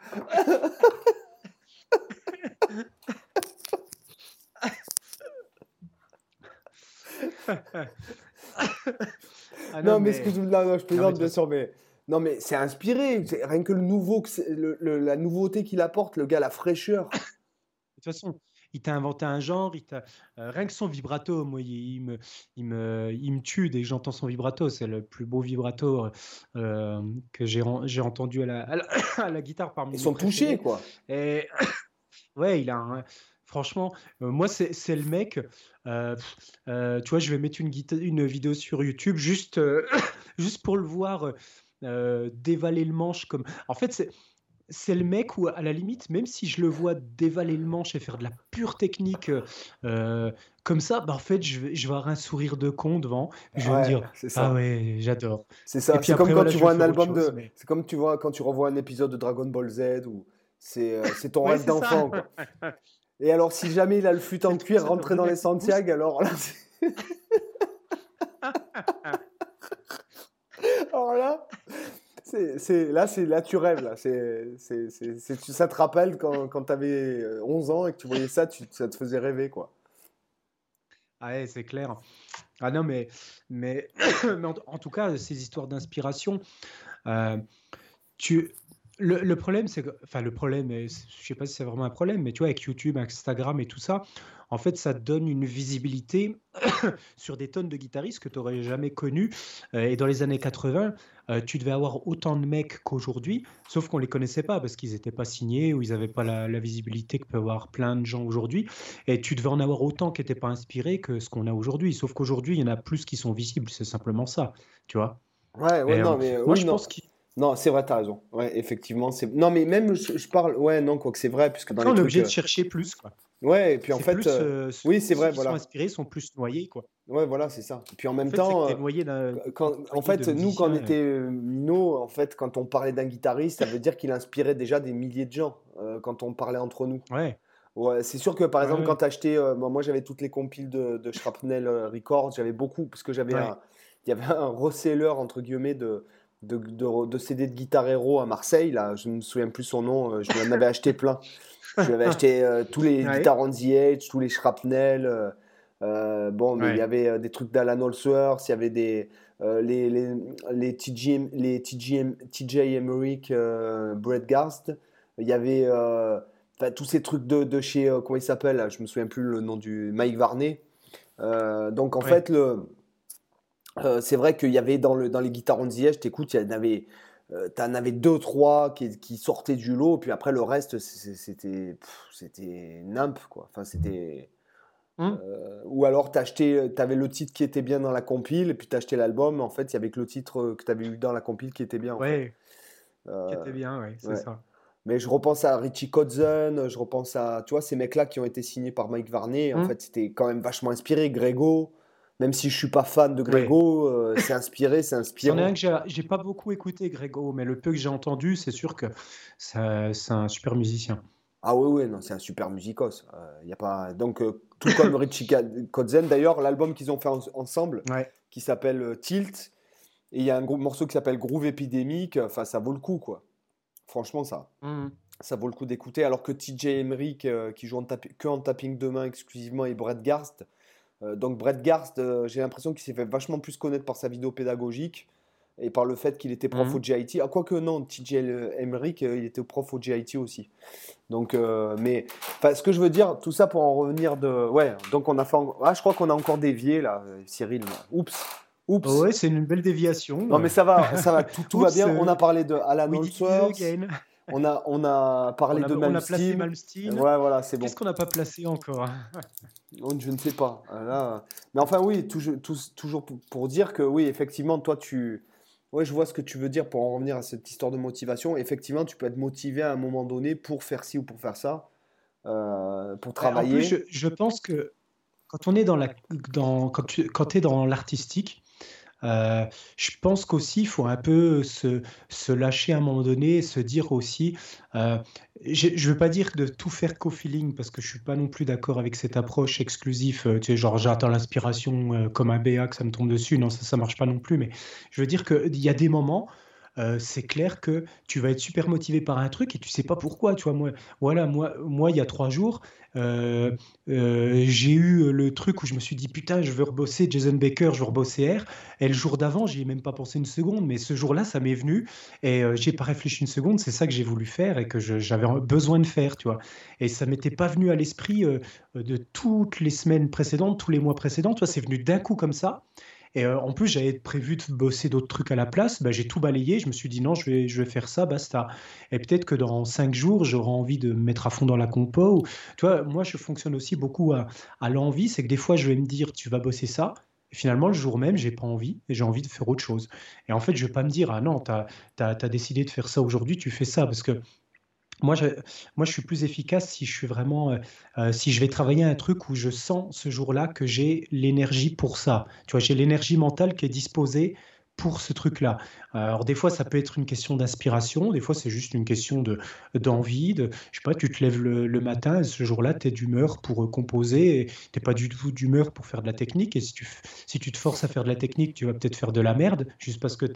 Ah non, mais, je, non, je plaisante bien sûr, mais non, mais c'est inspiré. Rien que le nouveau, la nouveauté qu'il apporte, le gars, la fraîcheur. De toute façon, il t'a inventé un genre, il euh, rien que son vibrato, moi, il, me, il, me, il me tue dès que j'entends son vibrato. C'est le plus beau vibrato euh, que j'ai, j'ai entendu à la, à la, [COUGHS] guitare parmi Ils sont touchés, quoi. Et [COUGHS] ouais, il a Franchement, euh, moi, c'est, c'est le mec. tu vois, je vais mettre une, une vidéo sur YouTube juste, [COUGHS] juste pour le voir dévaler le manche comme. En fait, c'est le mec où, à la limite, même si je le vois dévaler le manche et faire de la pure technique euh, comme ça, bah, en fait, je vais, je vais avoir un sourire de con devant. Je vais me dire, ah ouais, j'adore. C'est ça. C'est comme quand tu vois un album de. C'est comme tu vois quand tu revois un épisode de Dragon Ball Z ou c'est euh, c'est ton [LAUGHS] rêve d'enfant. Et alors, si jamais il a le fut en [LAUGHS] cuir rentré dans les Santiago, alors là. [LAUGHS] alors là, là, c'est là tu rêves là. Ça te rappelle quand, quand tu avais 11 ans et que tu voyais ça, tu, ça te faisait rêver quoi. Ah ouais, c'est clair. Ah non, mais mais, [COUGHS] en, tout cas, ces histoires d'inspiration, euh, tu le, le, problème, c'est que, enfin, le problème, je sais pas si c'est vraiment un problème, mais tu vois, avec YouTube, Instagram et tout ça, en fait, ça donne une visibilité [COUGHS] sur des tonnes de guitaristes que tu n'aurais jamais connus. Euh, et dans les années 80, euh, tu devais avoir autant de mecs qu'aujourd'hui, sauf qu'on ne les connaissait pas parce qu'ils n'étaient pas signés ou ils n'avaient pas la, visibilité que peuvent avoir plein de gens aujourd'hui. Et tu devais en avoir autant qui n'étaient pas inspirés que ce qu'on a aujourd'hui. Sauf qu'aujourd'hui, il y en a plus qui sont visibles. C'est simplement ça, tu vois. Ouais, ouais, non, euh, mais moi, je pense qu'il non, c'est vrai, t'as raison. Ouais, effectivement, c'est. Non, mais même je, parle. Ouais, non, quoi que c'est vrai, puisque dans les on est obligé de chercher plus, quoi. Ouais, et puis en fait, euh, oui, c'est vrai, voilà. Sont inspirés, sont plus noyés, quoi. Ouais, voilà, c'est ça. Et puis en même temps, euh, quand, en fait, nous, quand on était euh, minots, en fait, quand on parlait d'un guitariste, ça veut dire qu'il inspirait déjà des milliers de gens quand on parlait entre nous. Ouais. Ouais, c'est sûr que par exemple, quand tu achetais, moi j'avais toutes les compiles de, de Shrapnel Records, j'avais beaucoup, parce que j'avais il y avait un reseller entre guillemets de, de, de, de, CD de Guitar Hero à Marseille, là, je ne me souviens plus son nom, je m'en avais acheté plein. Je avais acheté euh, tous les ouais. Guitar on the Edge, tous les Shrapnel. Euh, euh, bon, mais il y avait des trucs d'Alan Holsworth, il y avait des, les, les, les, TGM, les TGM, TJ Emmerich, Brett Garst. Il y avait tous ces trucs de, de chez, comment il s'appelle Je me souviens plus le nom du Mike Varney. donc en fait, le, c'est vrai qu'il y avait dans, le, dans les Guitar on the Edge, t'écoutes, il y en avait euh, tu en avais deux, trois qui, qui, sortaient du lot, puis après le reste, c'était c'était nimp, quoi. Enfin, c'était. Hum. Euh, ou alors tu avais le titre qui était bien dans la compile, et puis tu acheté l'album, en fait, il y avait que le titre que tu avais eu dans la compile qui était bien. Oui, euh, qui était bien, oui, c'est ça. Mais je repense à Richie Kotzen, je repense à, tu vois, ces mecs-là qui ont été signés par Mike Varney. En hum. fait, c'était quand même vachement inspiré. Grego, même si je suis pas fan de Grégo, euh, c'est inspiré, c'est inspiré. C'en que j'ai pas beaucoup écouté Grégo, mais le peu que j'ai entendu, c'est sûr que c'est un super musicien. Ah oui, oui, non, c'est un super musicos. Euh, y a pas... Donc, euh, tout comme [COUGHS] Richie Kotzen, d'ailleurs, l'album qu'ils ont fait ensemble, qui s'appelle Tilt, et il y a un gros morceau qui s'appelle Groove Epidemic, enfin, ça vaut le coup, quoi. Franchement, ça. Mmh. Ça vaut le coup d'écouter, alors que TJ Emmerich, qui joue en que en tapping de main exclusivement, et Brett Garst, euh, donc Brett Garst, euh, j'ai l'impression qu'il s'est fait vachement plus connaître par sa vidéo pédagogique et par le fait qu'il était prof mhm. au GIT. Ah, quoique non, TJ Emmerich, euh, il était prof au GIT aussi. Donc, mais ce que je veux dire, tout ça pour en revenir de. Ouais, donc on a fait. Ah, je crois qu'on a encore dévié là, Cyril. Oups. Oups. ouais, c'est une belle déviation. Non, mais ça va, ça va, tout, va bien. On a parlé de Alan Holdsworth. On a, on a parlé de Malmsteen. On a placé Malmsteen. Ouais, voilà, c'est bon. Qu'est-ce qu'on n'a pas placé encore oh, Je ne sais pas. Là... Mais enfin, oui, toujours, toujours pour dire que oui, effectivement, toi, tu. Ouais, je vois ce que tu veux dire pour en revenir à cette histoire de motivation. Effectivement, tu peux être motivé à un moment donné pour faire ci ou pour faire ça, euh, pour travailler. En plus, je, pense que quand on est dans la, dans, quand tu quand es dans l'artistique, euh, je pense qu'aussi, il faut un peu se, lâcher à un moment donné, se dire aussi, euh, je ne veux pas dire de tout faire co-feeling, parce que je ne suis pas non plus d'accord avec cette approche exclusive, euh, tu sais, genre j'attends l'inspiration comme un BA que ça me tombe dessus, non, ça ne marche pas non plus, mais je veux dire qu'il y a des moments euh, c'est clair que tu vas être super motivé par un truc et tu sais pas pourquoi. Tu vois, moi, voilà, moi, moi, il y a trois jours, euh, euh, j'ai eu le truc où je me suis dit putain, je veux rebosser Jason Baker, je veux rebosser R. Et le jour d'avant, j'y ai même pas pensé une seconde, mais ce jour-là, ça m'est venu et j'ai pas réfléchi une seconde. C'est ça que j'ai voulu faire et que j'avais besoin de faire, tu vois? Et ça m'était pas venu à l'esprit de toutes les semaines précédentes, tous les mois précédents. Tu vois, c'est venu d'un coup comme ça. Et euh, en plus, j'avais prévu de bosser d'autres trucs à la place. Bah, j'ai tout balayé. Je me suis dit non, je vais, je vais faire ça, basta. Et peut-être que dans cinq jours, j'aurai envie de me mettre à fond dans la compo. Vois, moi, je fonctionne aussi beaucoup à, à l'envie. C'est que des fois, je vais me dire, tu vas bosser ça. Finalement, le jour même, j'ai pas envie et j'ai envie de faire autre chose. Et en fait, je vais pas me dire, ah non, tu as, as, décidé de faire ça aujourd'hui, tu fais ça. Parce que moi je, moi, je suis plus efficace si je suis vraiment, euh, euh, si je vais travailler un truc où je sens ce jour-là que j'ai l'énergie pour ça. Tu vois, j'ai l'énergie mentale qui est disposée pour ce truc-là. Alors des fois, ça peut être une question d'inspiration, des fois c'est juste une question de d'envie, de, je sais pas, tu te lèves le, matin et ce jour-là, tu es d'humeur pour euh, composer, tu pas du tout d'humeur pour faire de la technique, et si tu, si tu te forces à faire de la technique, tu vas peut-être faire de la merde, juste parce que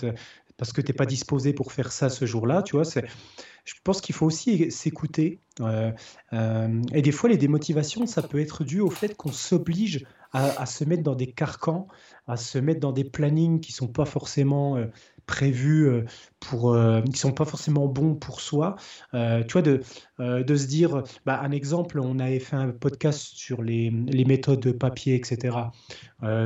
parce que t'es pas disposé pour faire ça ce jour-là, tu vois, je pense qu'il faut aussi s'écouter. Euh, euh, et des fois, les démotivations, ça peut être dû au fait qu'on s'oblige à, se mettre dans des carcans, à se mettre dans des plannings qui sont pas forcément euh, prévus pour, qui sont pas forcément bons pour soi. tu vois, de, de se dire, bah, un exemple, on avait fait un podcast sur les, les méthodes papier, etc.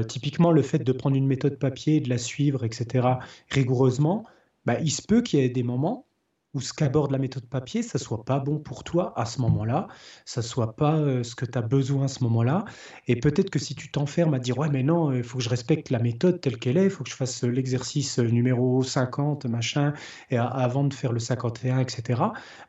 typiquement, le fait de prendre une méthode papier, de la suivre, etc. rigoureusement, bah, il se peut qu'il y ait des moments ou ce qu'aborde la méthode papier, ça soit pas bon pour toi à ce moment-là, ça soit pas euh, ce que tu as besoin à ce moment-là. Et peut-être que si tu t'enfermes à dire ouais mais non, il faut que je respecte la méthode telle qu'elle est, il faut que je fasse l'exercice numéro 50, machin, et avant de faire le 51, etc.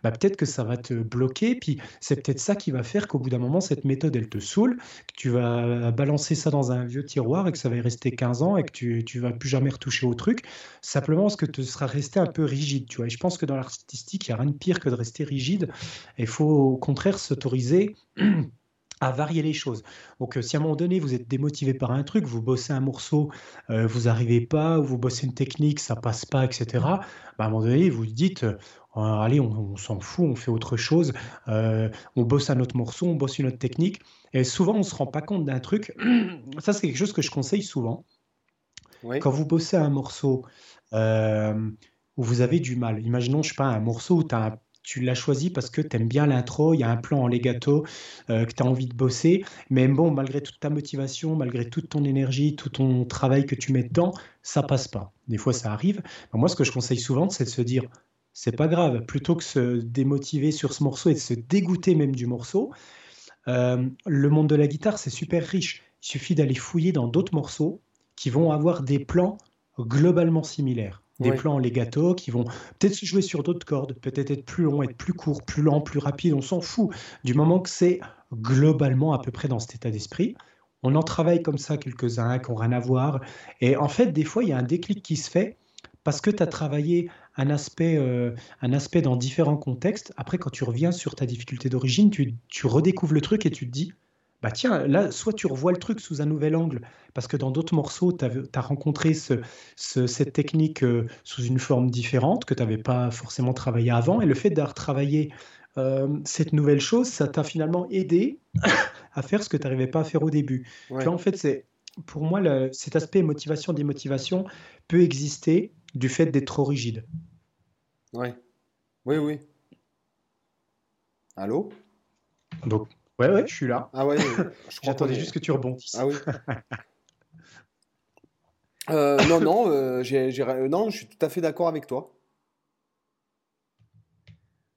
Bah, peut-être que ça va te bloquer. Puis c'est peut-être ça qui va faire qu'au bout d'un moment, cette méthode, elle te saoule, que tu vas balancer ça dans un vieux tiroir et que ça va y rester 15 ans et que tu, tu vas plus jamais retoucher au truc, simplement parce que tu seras resté un peu rigide. Tu vois. Et je pense que dans la artistique, il n'y a rien de pire que de rester rigide. Il faut au contraire s'autoriser [CLEARS THROAT] à varier les choses. Donc, euh, si à un moment donné, vous êtes démotivé par un truc, vous bossez un morceau, euh, vous n'arrivez pas, ou vous bossez une technique, ça passe pas, etc., bah, à un moment donné, vous dites, euh, allez, on, s'en fout, on fait autre chose, on bosse un autre morceau, on bosse une autre technique. Et souvent, on ne se rend pas compte d'un truc. [CLEARS THROAT] Ça, c'est quelque chose que je conseille souvent. Quand vous bossez un morceau, où vous avez du mal. Imaginons, je sais pas, un morceau où tu l'as choisi parce que tu aimes bien l'intro, il y a un plan en legato euh, que tu as envie de bosser, mais bon, malgré toute ta motivation, malgré toute ton énergie, tout ton travail que tu mets dedans, ça passe pas. Des fois, ça arrive. moi, ce que je conseille souvent, c'est de se dire, c'est pas grave, plutôt que se démotiver sur ce morceau et de se dégoûter même du morceau, euh, le monde de la guitare, c'est super riche. Il suffit d'aller fouiller dans d'autres morceaux qui vont avoir des plans globalement similaires des plans legato qui vont peut-être se jouer sur d'autres cordes, peut-être être plus long, être plus court, plus lent, plus rapide, on s'en fout. Du moment que c'est globalement à peu près dans cet état d'esprit, on en travaille comme ça quelques-uns qui n'ont rien à voir. Et en fait, des fois, il y a un déclic qui se fait parce que tu as travaillé un aspect, euh, un aspect dans différents contextes. Après, quand tu reviens sur ta difficulté d'origine, tu, tu redécouvres le truc et tu te dis, bah tiens, là, soit tu revois le truc sous un nouvel angle, parce que dans d'autres morceaux, tu as, rencontré ce, cette technique euh, sous une forme différente que tu n'avais pas forcément travaillé avant, et le fait d'avoir travaillé euh, cette nouvelle chose, ça t'a finalement aidé [COUGHS] à faire ce que tu n'arrivais pas à faire au début. en fait, c'est pour moi, cet aspect motivation-démotivation peut exister du fait d'être trop rigide. Oui, oui, oui. Allô? Donc, Ouais, ouais, je suis là. Ah ouais, [LAUGHS] J'attendais juste que tu rebondisses. Ah oui. [LAUGHS] non, non, j'ai, non, je suis tout à fait d'accord avec toi.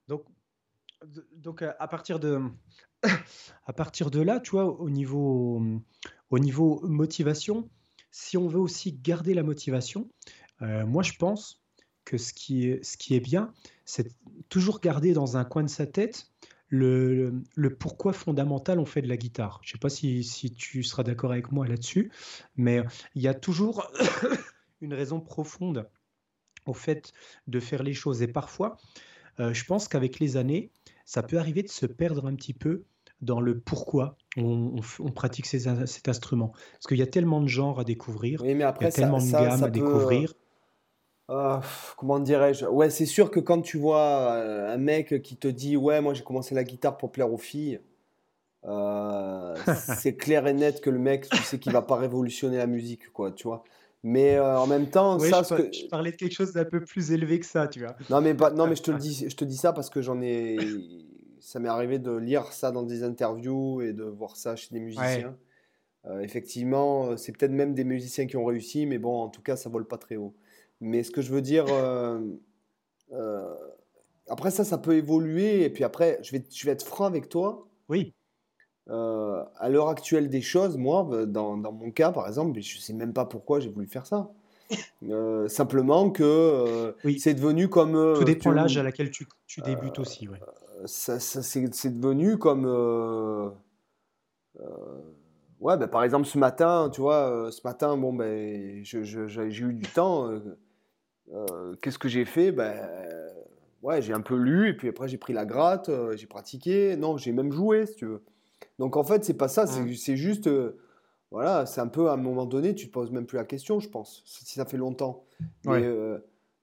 Donc, donc à partir de [COUGHS] à partir de là, tu vois, au niveau, au niveau motivation, si on veut aussi garder la motivation, euh, moi je pense que ce qui est, ce qui est bien, c'est toujours garder dans un coin de sa tête le, le, pourquoi fondamental on fait de la guitare. Je ne sais pas si, si, tu seras d'accord avec moi là-dessus, mais il y a toujours [COUGHS] une raison profonde au fait de faire les choses. Et parfois, euh, je pense qu'avec les années, ça peut arriver de se perdre un petit peu dans le pourquoi on, pratique cet instrument. Parce qu'il y a tellement de genres à découvrir, il y a tellement de gammes à découvrir. Euh, comment dirais-je? Ouais, c'est sûr que quand tu vois euh, un mec qui te dit Ouais, moi j'ai commencé la guitare pour plaire aux filles, euh, [LAUGHS] c'est clair et net que le mec, tu sais qu'il va pas révolutionner la musique, quoi, tu vois. Mais en même temps, ça, je, que... je, parlais de quelque chose d'un peu plus élevé que ça, tu vois. Non, mais, non, mais je te le [LAUGHS] dis, je te dis ça parce que j'en ai ça m'est arrivé de lire ça dans des interviews et de voir ça chez des musiciens. Euh, effectivement, euh, c'est peut-être même des musiciens qui ont réussi, mais bon, en tout cas, ça vole pas très haut. Mais ce que je veux dire, euh, après ça, ça peut évoluer. Et puis après, je vais, je vais être franc avec toi. Oui. à l'heure actuelle des choses, moi, dans, dans, mon cas, par exemple, je sais même pas pourquoi j'ai voulu faire ça. simplement que oui. c'est devenu comme. Tout dépend de l'âge à laquelle tu, tu débutes aussi. Ouais ça, c'est devenu comme. Euh, euh, ouais, bah, par exemple, ce matin, tu vois, euh, ce matin, bon, ben, j'ai eu du temps. Qu'est-ce que j'ai fait? Ben, ouais, J'ai un peu lu, et puis après, j'ai pris la gratte, j'ai pratiqué. Non, j'ai même joué, si tu veux. Donc, en fait, c'est pas ça, c'est juste. voilà, c'est un peu à un moment donné, tu te poses même plus la question, je pense, si ça fait longtemps. Mais,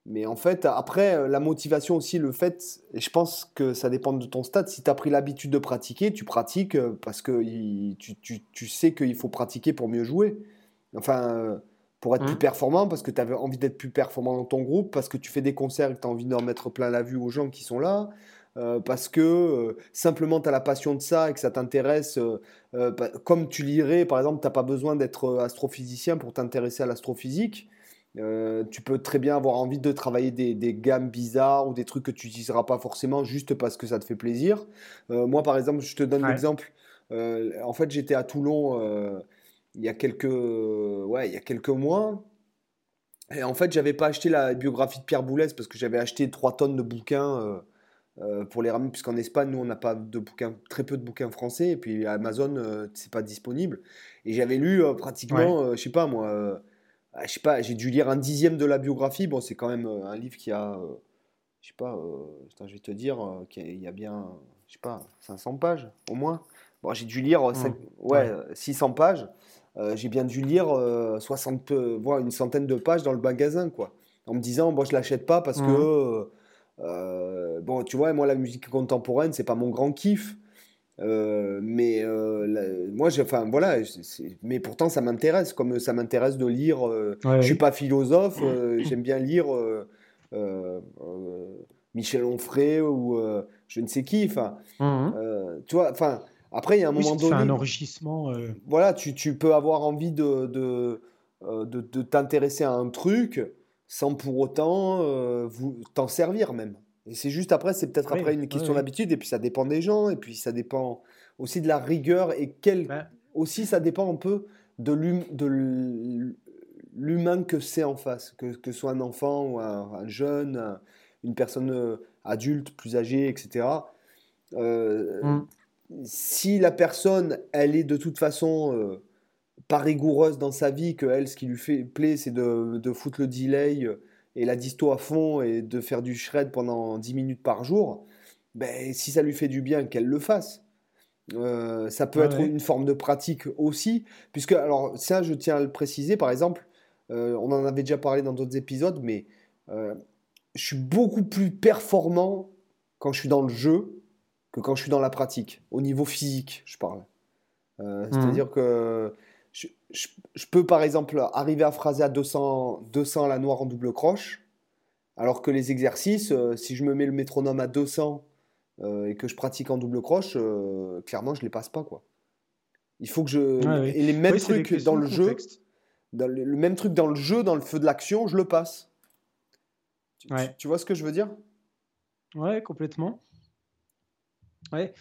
mais en fait, après, euh, la motivation aussi, le fait, et je pense que ça dépend de ton stade, si tu as pris l'habitude de pratiquer, tu pratiques euh, parce que tu, tu, tu, sais qu'il faut pratiquer pour mieux jouer. Enfin, euh, pour être plus mmh. performant, parce que tu avais envie d'être plus performant dans ton groupe, parce que tu fais des concerts et que tu as envie d'en mettre plein la vue aux gens qui sont là, parce que simplement tu as la passion de ça et que ça t'intéresse, bah, comme tu lirais, par exemple, tu n'as pas besoin d'être astrophysicien pour t'intéresser à l'astrophysique. Euh, tu peux très bien avoir envie de travailler des, gammes bizarres ou des trucs que tu n'utiliseras pas forcément juste parce que ça te fait plaisir. Euh, moi, par exemple, je te donne l'exemple. Euh, en fait, j'étais à Toulon il, y a quelques, ouais, il y a quelques mois. Et en fait, j'avais pas acheté la biographie de Pierre Boulez parce que j'avais acheté 3 tonnes de bouquins pour les ramener, puisqu'en Espagne, nous, on n'a pas de bouquins, très peu de bouquins français. Et puis Amazon, c'est pas disponible. Et j'avais lu pratiquement, je sais pas moi je sais pas, j'ai dû lire un dixième de la biographie. Bon, c'est quand même euh, un livre qui a, euh, je sais pas, euh, je vais te dire, qu'il y a bien, je sais pas, 500 pages au moins. Bon, j'ai dû lire mmh. ouais, 600 pages. J'ai bien dû lire 60, voire une centaine de pages dans le magasin, quoi. En me disant, bon, je l'achète pas parce que, mmh. bon, tu vois, moi, la musique contemporaine, c'est pas mon grand kiff. Euh, mais euh, moi, enfin voilà, mais pourtant ça m'intéresse, comme ça m'intéresse de lire. Euh, je suis pas philosophe, j'aime bien lire Michel Onfray ou je ne sais qui. Enfin, mmh tu vois, enfin après il y a un moment donné. un enrichissement. Voilà, tu, tu, peux avoir envie de, de, de, de t'intéresser à un truc sans pour autant t'en servir même. Et c'est juste après, c'est peut-être après une question d'habitude, et puis ça dépend des gens, et puis ça dépend aussi de la rigueur, et quel... aussi ça dépend un peu de l'humain que c'est en face, que, que ce soit un enfant ou un, jeune, une personne euh, adulte, plus âgée, etc. Euh. Si la personne, elle est de toute façon euh, pas rigoureuse dans sa vie, que elle, ce qui lui fait plaît, c'est de, de, foutre le delay et la disto à fond et de faire du shred pendant 10 minutes par jour, ben, si ça lui fait du bien, qu'elle le fasse. Euh, ça peut être une forme de pratique aussi, puisque, alors ça je tiens à le préciser, par exemple, euh, on en avait déjà parlé dans d'autres épisodes, mais euh, je suis beaucoup plus performant quand je suis dans le jeu que quand je suis dans la pratique, au niveau physique, je parle. Mmh. C'est-à-dire que je, peux par exemple arriver à phraser à 200, 200 à la noire en double croche, alors que les exercices, euh, si je me mets le métronome à 200 euh, et que je pratique en double croche, euh, clairement je les passe pas quoi. Il faut que je et les mêmes trucs dans le jeu. le, même truc dans le jeu, dans le feu de l'action, je le passe. Tu, vois ce que je veux dire? Ouais, complètement. Ouais,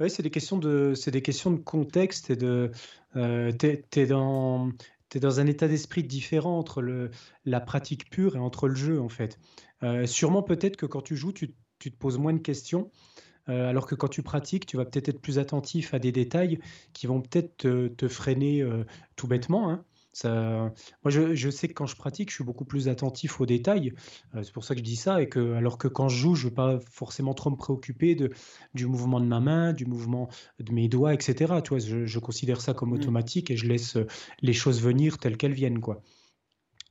ouais c'est des questions de, des questions de contexte et de, euh, t'es, es dans, dans un état d'esprit différent entre le, la pratique pure et entre le jeu en fait. Euh, sûrement peut-être que quand tu joues, tu, tu, te poses moins de questions. Euh, alors que quand tu pratiques, tu vas peut-être être plus attentif à des détails qui vont peut-être te, te freiner tout bêtement. Hein. Ça, moi, je, sais que quand je pratique, je suis beaucoup plus attentif aux détails. Euh, c'est pour ça que je dis ça. Et que, alors que quand je joue, je ne veux pas forcément trop me préoccuper de, du mouvement de ma main, du mouvement de mes doigts, etc. Tu vois, je, considère ça comme mmh. automatique et je laisse euh, les choses venir telles qu'elles viennent. Quoi.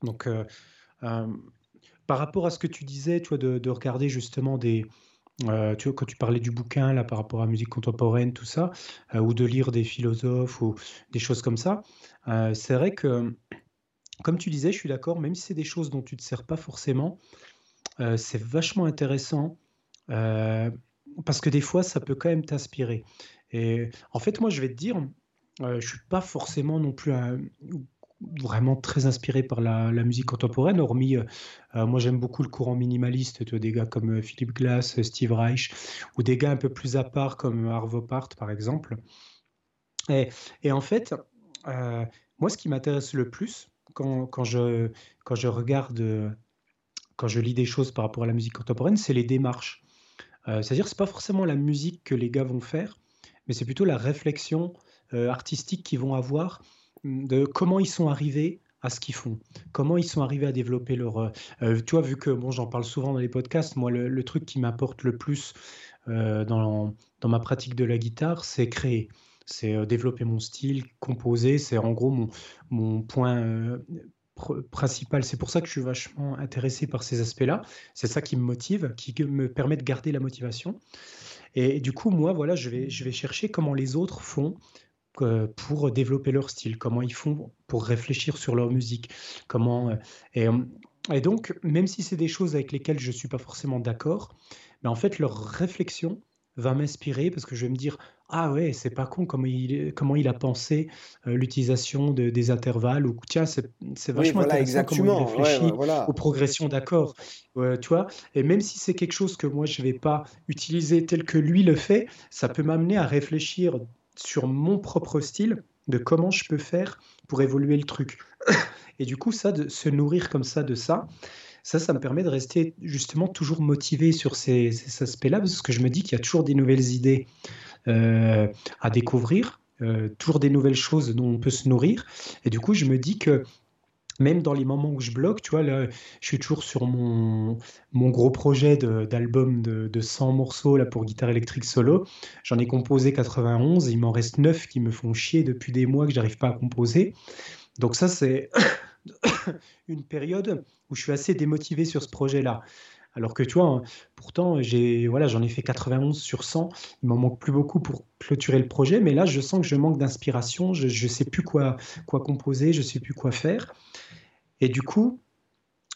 Donc, euh, par rapport à ce que tu disais, tu vois, de, regarder justement des, tu vois, quand tu parlais du bouquin là par rapport à la musique contemporaine, tout ça, ou de lire des philosophes ou des choses comme ça, euh, c'est vrai que, comme tu disais, je suis d'accord, même si c'est des choses dont tu ne te sers pas forcément, euh, c'est vachement intéressant euh, parce que des fois, ça peut quand même t'inspirer. Et en fait, moi, je vais te dire, je ne suis pas forcément non plus vraiment très inspiré par la, musique contemporaine, hormis, moi j'aime beaucoup le courant minimaliste, des gars comme Philippe Glass, Steve Reich, ou des gars un peu plus à part comme Arvo Part par exemple. Et, en fait, euh, moi, ce qui m'intéresse le plus quand, quand, je, quand je regarde, quand je lis des choses par rapport à la musique contemporaine, c'est les démarches. Euh, c'est-à-dire, c'est pas forcément la musique que les gars vont faire, mais c'est plutôt la réflexion euh, artistique qu'ils vont avoir de comment ils sont arrivés à ce qu'ils font, comment ils sont arrivés à développer leur. tu vois, vu que bon, j'en parle souvent dans les podcasts, moi, le, truc qui m'apporte le plus dans, dans ma pratique de la guitare, c'est créer c'est développer mon style, composer, c'est en gros mon, mon point principal. C'est pour ça que je suis vachement intéressé par ces aspects-là. C'est ça qui me motive, qui me permet de garder la motivation. Et, du coup, moi, voilà, je vais, je vais chercher comment les autres font pour développer leur style, comment ils font pour réfléchir sur leur musique, comment et, et donc même si c'est des choses avec lesquelles je suis pas forcément d'accord, mais en fait leur réflexion va m'inspirer parce que je vais me dire ah ouais c'est pas con comment il comment il a pensé euh, l'utilisation de, des intervalles ou tiens c'est vachement intéressant exactement. comment il réfléchit aux progressions d'accords tu vois et même si c'est quelque chose que moi je vais pas utiliser tel que lui le fait ça peut m'amener à réfléchir sur mon propre style de comment je peux faire pour évoluer le truc et du coup ça de se nourrir comme ça de ça ça, ça me permet de rester justement toujours motivé sur ces, aspects-là, parce que je me dis qu'il y a toujours des nouvelles idées euh, à découvrir, euh, toujours des nouvelles choses dont on peut se nourrir. Et du coup, je me dis que même dans les moments où je bloque, tu vois, là, je suis toujours sur mon, mon gros projet d'album de, de, 100 morceaux là, pour guitare électrique solo. J'en ai composé 91, il m'en reste 9 qui me font chier depuis des mois que j'arrive pas à composer. Donc ça, c'est [COUGHS] une période où je suis assez démotivé sur ce projet-là. Alors que tu vois, hein, pourtant, j'ai, voilà, j'en ai fait 91 sur 100. Il m'en manque plus beaucoup pour clôturer le projet, mais là, je sens que je manque d'inspiration. Je ne sais plus quoi, quoi composer, je ne sais plus quoi faire. Et du coup,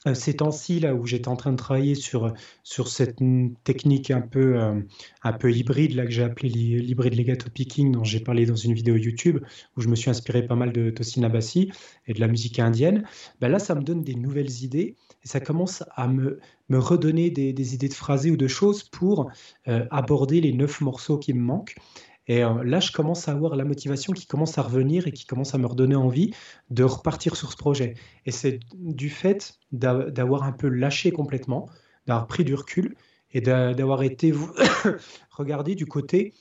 euh, ces temps-ci, là où j'étais en train de travailler sur, sur cette technique un peu, euh, un peu hybride, là que j'ai appelé l'hybride legato picking, dont j'ai parlé dans une vidéo YouTube, où je me suis inspiré pas mal de Tosin Abassi et de la musique indienne, ben là, ça me donne des nouvelles idées et ça commence à me, me redonner des, des idées de phrasés ou de choses pour euh, aborder les neuf morceaux qui me manquent. Et euh, là, je commence à avoir la motivation qui commence à revenir et qui commence à me redonner envie de repartir sur ce projet. Et c'est du fait d'avoir un peu lâché complètement, d'avoir pris du recul et d'avoir été [COUGHS] regardé du côté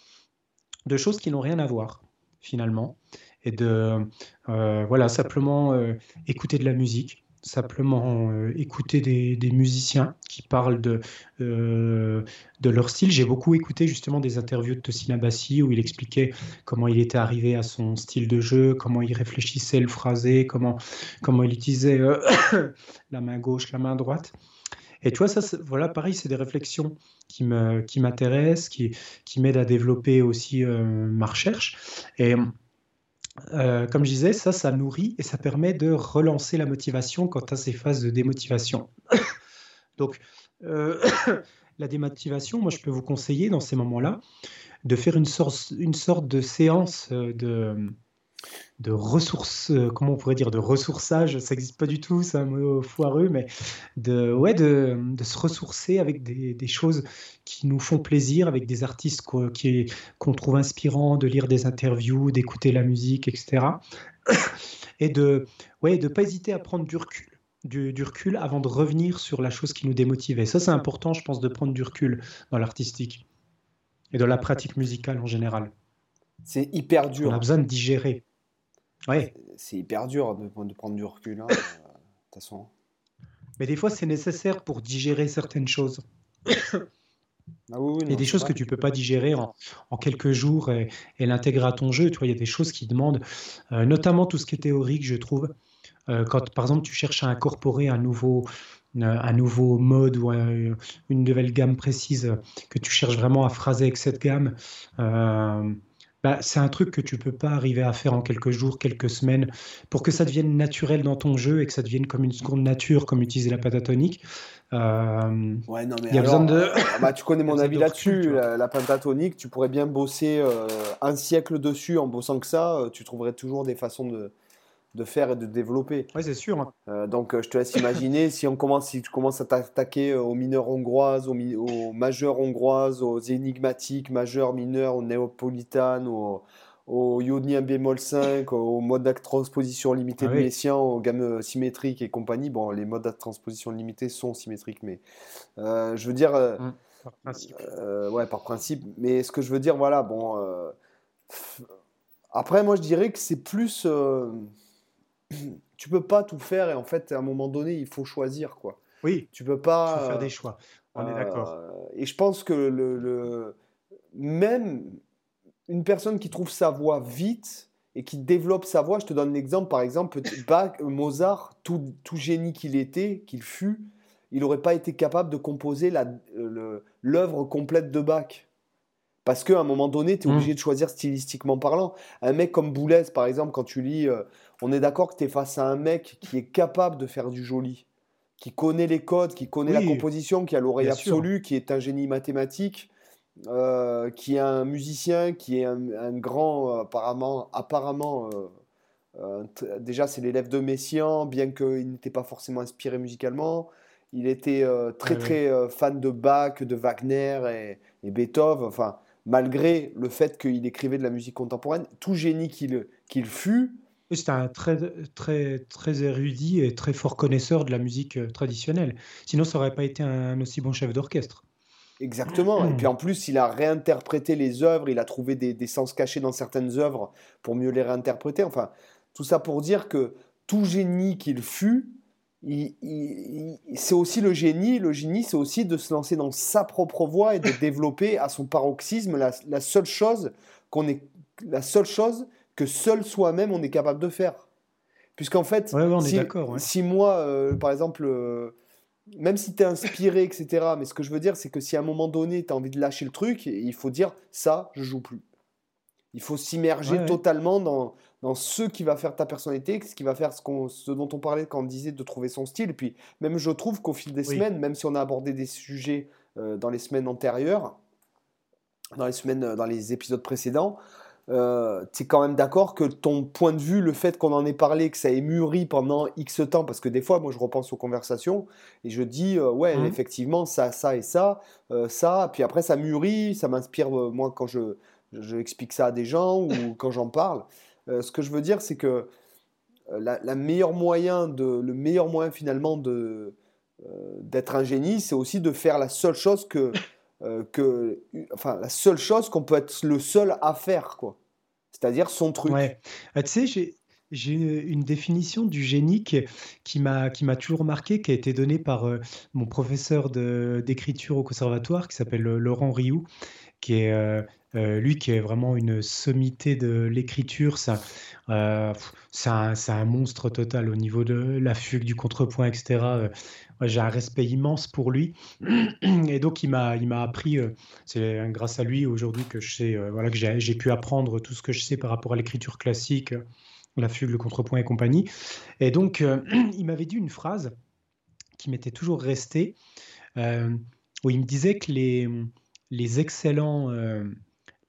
de choses qui n'ont rien à voir finalement et de euh, voilà simplement euh, écouter de la musique simplement euh, écouter des, musiciens qui parlent de, euh, de leur style. J'ai beaucoup écouté justement des interviews de Tosin Abassi où il expliquait comment il était arrivé à son style de jeu, comment il réfléchissait le phrasé, comment, comment il utilisait euh, [COUGHS] la main gauche, la main droite. Et tu vois, ça, voilà, pareil, c'est des réflexions qui m'intéressent, qui, qui, qui m'aident à développer aussi ma recherche. Et euh, comme je disais, ça, ça nourrit et ça permet de relancer la motivation quant à ces phases de démotivation. [COUGHS] Donc, euh, [COUGHS] la démotivation, moi, je peux vous conseiller dans ces moments-là de faire une sorte, une sorte de séance euh, de, de ressources, comment on pourrait dire, de ressourçage, ça n'existe pas du tout, c'est un mot foireux, mais de, ouais, de, de se ressourcer avec des, des, choses qui nous font plaisir, avec des artistes qu'on trouve inspirants, de lire des interviews, d'écouter la musique, etc. Et de ouais, de pas hésiter à prendre du recul. Du, du, recul avant de revenir sur la chose qui nous démotivait. Ça, c'est important, je pense, de prendre du recul dans l'artistique et dans la pratique musicale en général. C'est hyper dur. On a besoin de digérer. Ouais. C'est hyper dur de, de, prendre du recul, hein, [COUGHS] de toute façon. Mais des fois, c'est nécessaire pour digérer certaines choses. [COUGHS] Ah oui, il y a des choses que tu peux pas digérer en, en quelques jours et, et l'intégrer à ton jeu. Tu vois, il y a des choses qui demandent, euh, notamment tout ce qui est théorique, je trouve. Euh, quand, par exemple, tu cherches à incorporer un nouveau, euh, un nouveau mode ou une nouvelle gamme précise, que tu cherches vraiment à phraser avec cette gamme, bah, c'est un truc que tu peux pas arriver à faire en quelques jours, quelques semaines, pour que ça devienne naturel dans ton jeu et que ça devienne comme une seconde nature, comme utiliser la pentatonique. Euh, ouais, non, mais il y a besoin de... Euh, bah, tu connais [COUGHS] mon avis là-dessus. La, pentatonique, tu pourrais bien bosser euh, un siècle dessus en bossant que ça. tu trouverais toujours des façons de, de faire et de développer. Oui, c'est sûr. donc, je te laisse imaginer si on commence, si tu commences à t'attaquer aux mineurs hongroises, aux, aux, majeures hongroises, aux énigmatiques, majeures, mineures, aux néapolitanes, aux, aux bémol 5, au mode de transposition limitée ah de Messiaen, aux gammes symétriques et compagnie. Bon, les modes de transposition limitée sont symétriques, mais euh, je veux dire. Euh, mmh, par principe. Euh, ouais, par principe. Mais ce que je veux dire, voilà, bon. après, moi, je dirais que c'est plus. Tu peux pas tout faire et en fait, à un moment donné, il faut choisir, quoi. Oui. Tu peux pas. Il faut faire des choix. On est d'accord. Et je pense que le, le même une personne qui trouve sa voix vite et qui développe sa voix, je te donne l'exemple, par exemple, [LAUGHS] Bach, Mozart, tout, tout génie qu'il était, qu'il fut, il n'aurait pas été capable de composer l'œuvre complète de Bach. Parce qu'à un moment donné, tu es mmh. obligé de choisir stylistiquement parlant. Un mec comme Boulez, par exemple, quand tu lis, euh, on est d'accord que tu es face à un mec qui est capable de faire du joli, qui connaît les codes, qui connaît la composition, qui a l'oreille absolue, qui est un génie mathématique, euh, qui est un musicien, qui est un, grand, euh, apparemment, apparemment euh, déjà c'est l'élève de Messiaen, bien qu'il n'était pas forcément inspiré musicalement. Il était très très fan de Bach, de Wagner et, Beethoven. Enfin, malgré le fait qu'il écrivait de la musique contemporaine, tout génie qu'il qu'il fut. C'était un très, très, très érudit et très fort connaisseur de la musique traditionnelle. Sinon, ça n'aurait pas été un aussi bon chef d'orchestre. Exactement. Et puis en plus, il a réinterprété les œuvres, il a trouvé des, sens cachés dans certaines œuvres pour mieux les réinterpréter. Enfin, tout ça pour dire que tout génie qu'il fut, c'est aussi le génie. Le génie, c'est aussi de se lancer dans sa propre voie et de développer à son paroxysme la, seule chose qu'on est, la seule chose que seul soi-même on est capable de faire. Puisqu'en fait, si, moi, euh, par exemple, euh, même si tu es inspiré, etc. Mais ce que je veux dire, c'est que si à un moment donné, tu as envie de lâcher le truc, il faut dire ça, je joue plus. Il faut s'immerger totalement dans, dans ce qui va faire ta personnalité, ce qui va faire ce, ce dont on parlait quand on disait de trouver son style. Puis, même je trouve qu'au fil des semaines, même si on a abordé des sujets euh, dans les semaines antérieures, dans les semaines, dans les épisodes précédents, euh, tu es quand même d'accord que ton point de vue, le fait qu'on en ait parlé, que ça ait mûri pendant X temps, parce que des fois, moi, je repense aux conversations et je dis, euh, ouais, mmh. effectivement, ça, ça et ça, euh, ça, puis après, ça mûrit, ça m'inspire, moi, quand je, je, explique ça à des gens ou [COUGHS] quand j'en parle. ce que je veux dire, c'est que la, meilleure moyen de, le meilleur moyen, finalement, de d'être un génie, c'est aussi de faire la seule chose que euh, que, enfin, la seule chose qu'on peut être le seul à faire, quoi. C'est-à-dire son truc. Ah, tu sais, j'ai, j'ai une définition du génie qui, m'a, qui m'a toujours marqué, qui a été donnée par euh, mon professeur d'écriture au conservatoire, qui s'appelle euh, Laurent Rioux, qui est lui qui est vraiment une sommité de l'écriture. Ça, c'est, un, c'est un monstre total au niveau de la fugue, du contrepoint, etc j'ai un respect immense pour lui. Et donc, il m'a, il m'a appris, euh, c'est grâce à lui aujourd'hui que je sais, euh, voilà, que j'ai, pu apprendre tout ce que je sais par rapport à l'écriture classique, la fugue, le contrepoint et compagnie. Et donc, euh, [CLEARS THROAT] il m'avait dit une phrase qui m'était toujours restée, où il me disait que les excellents,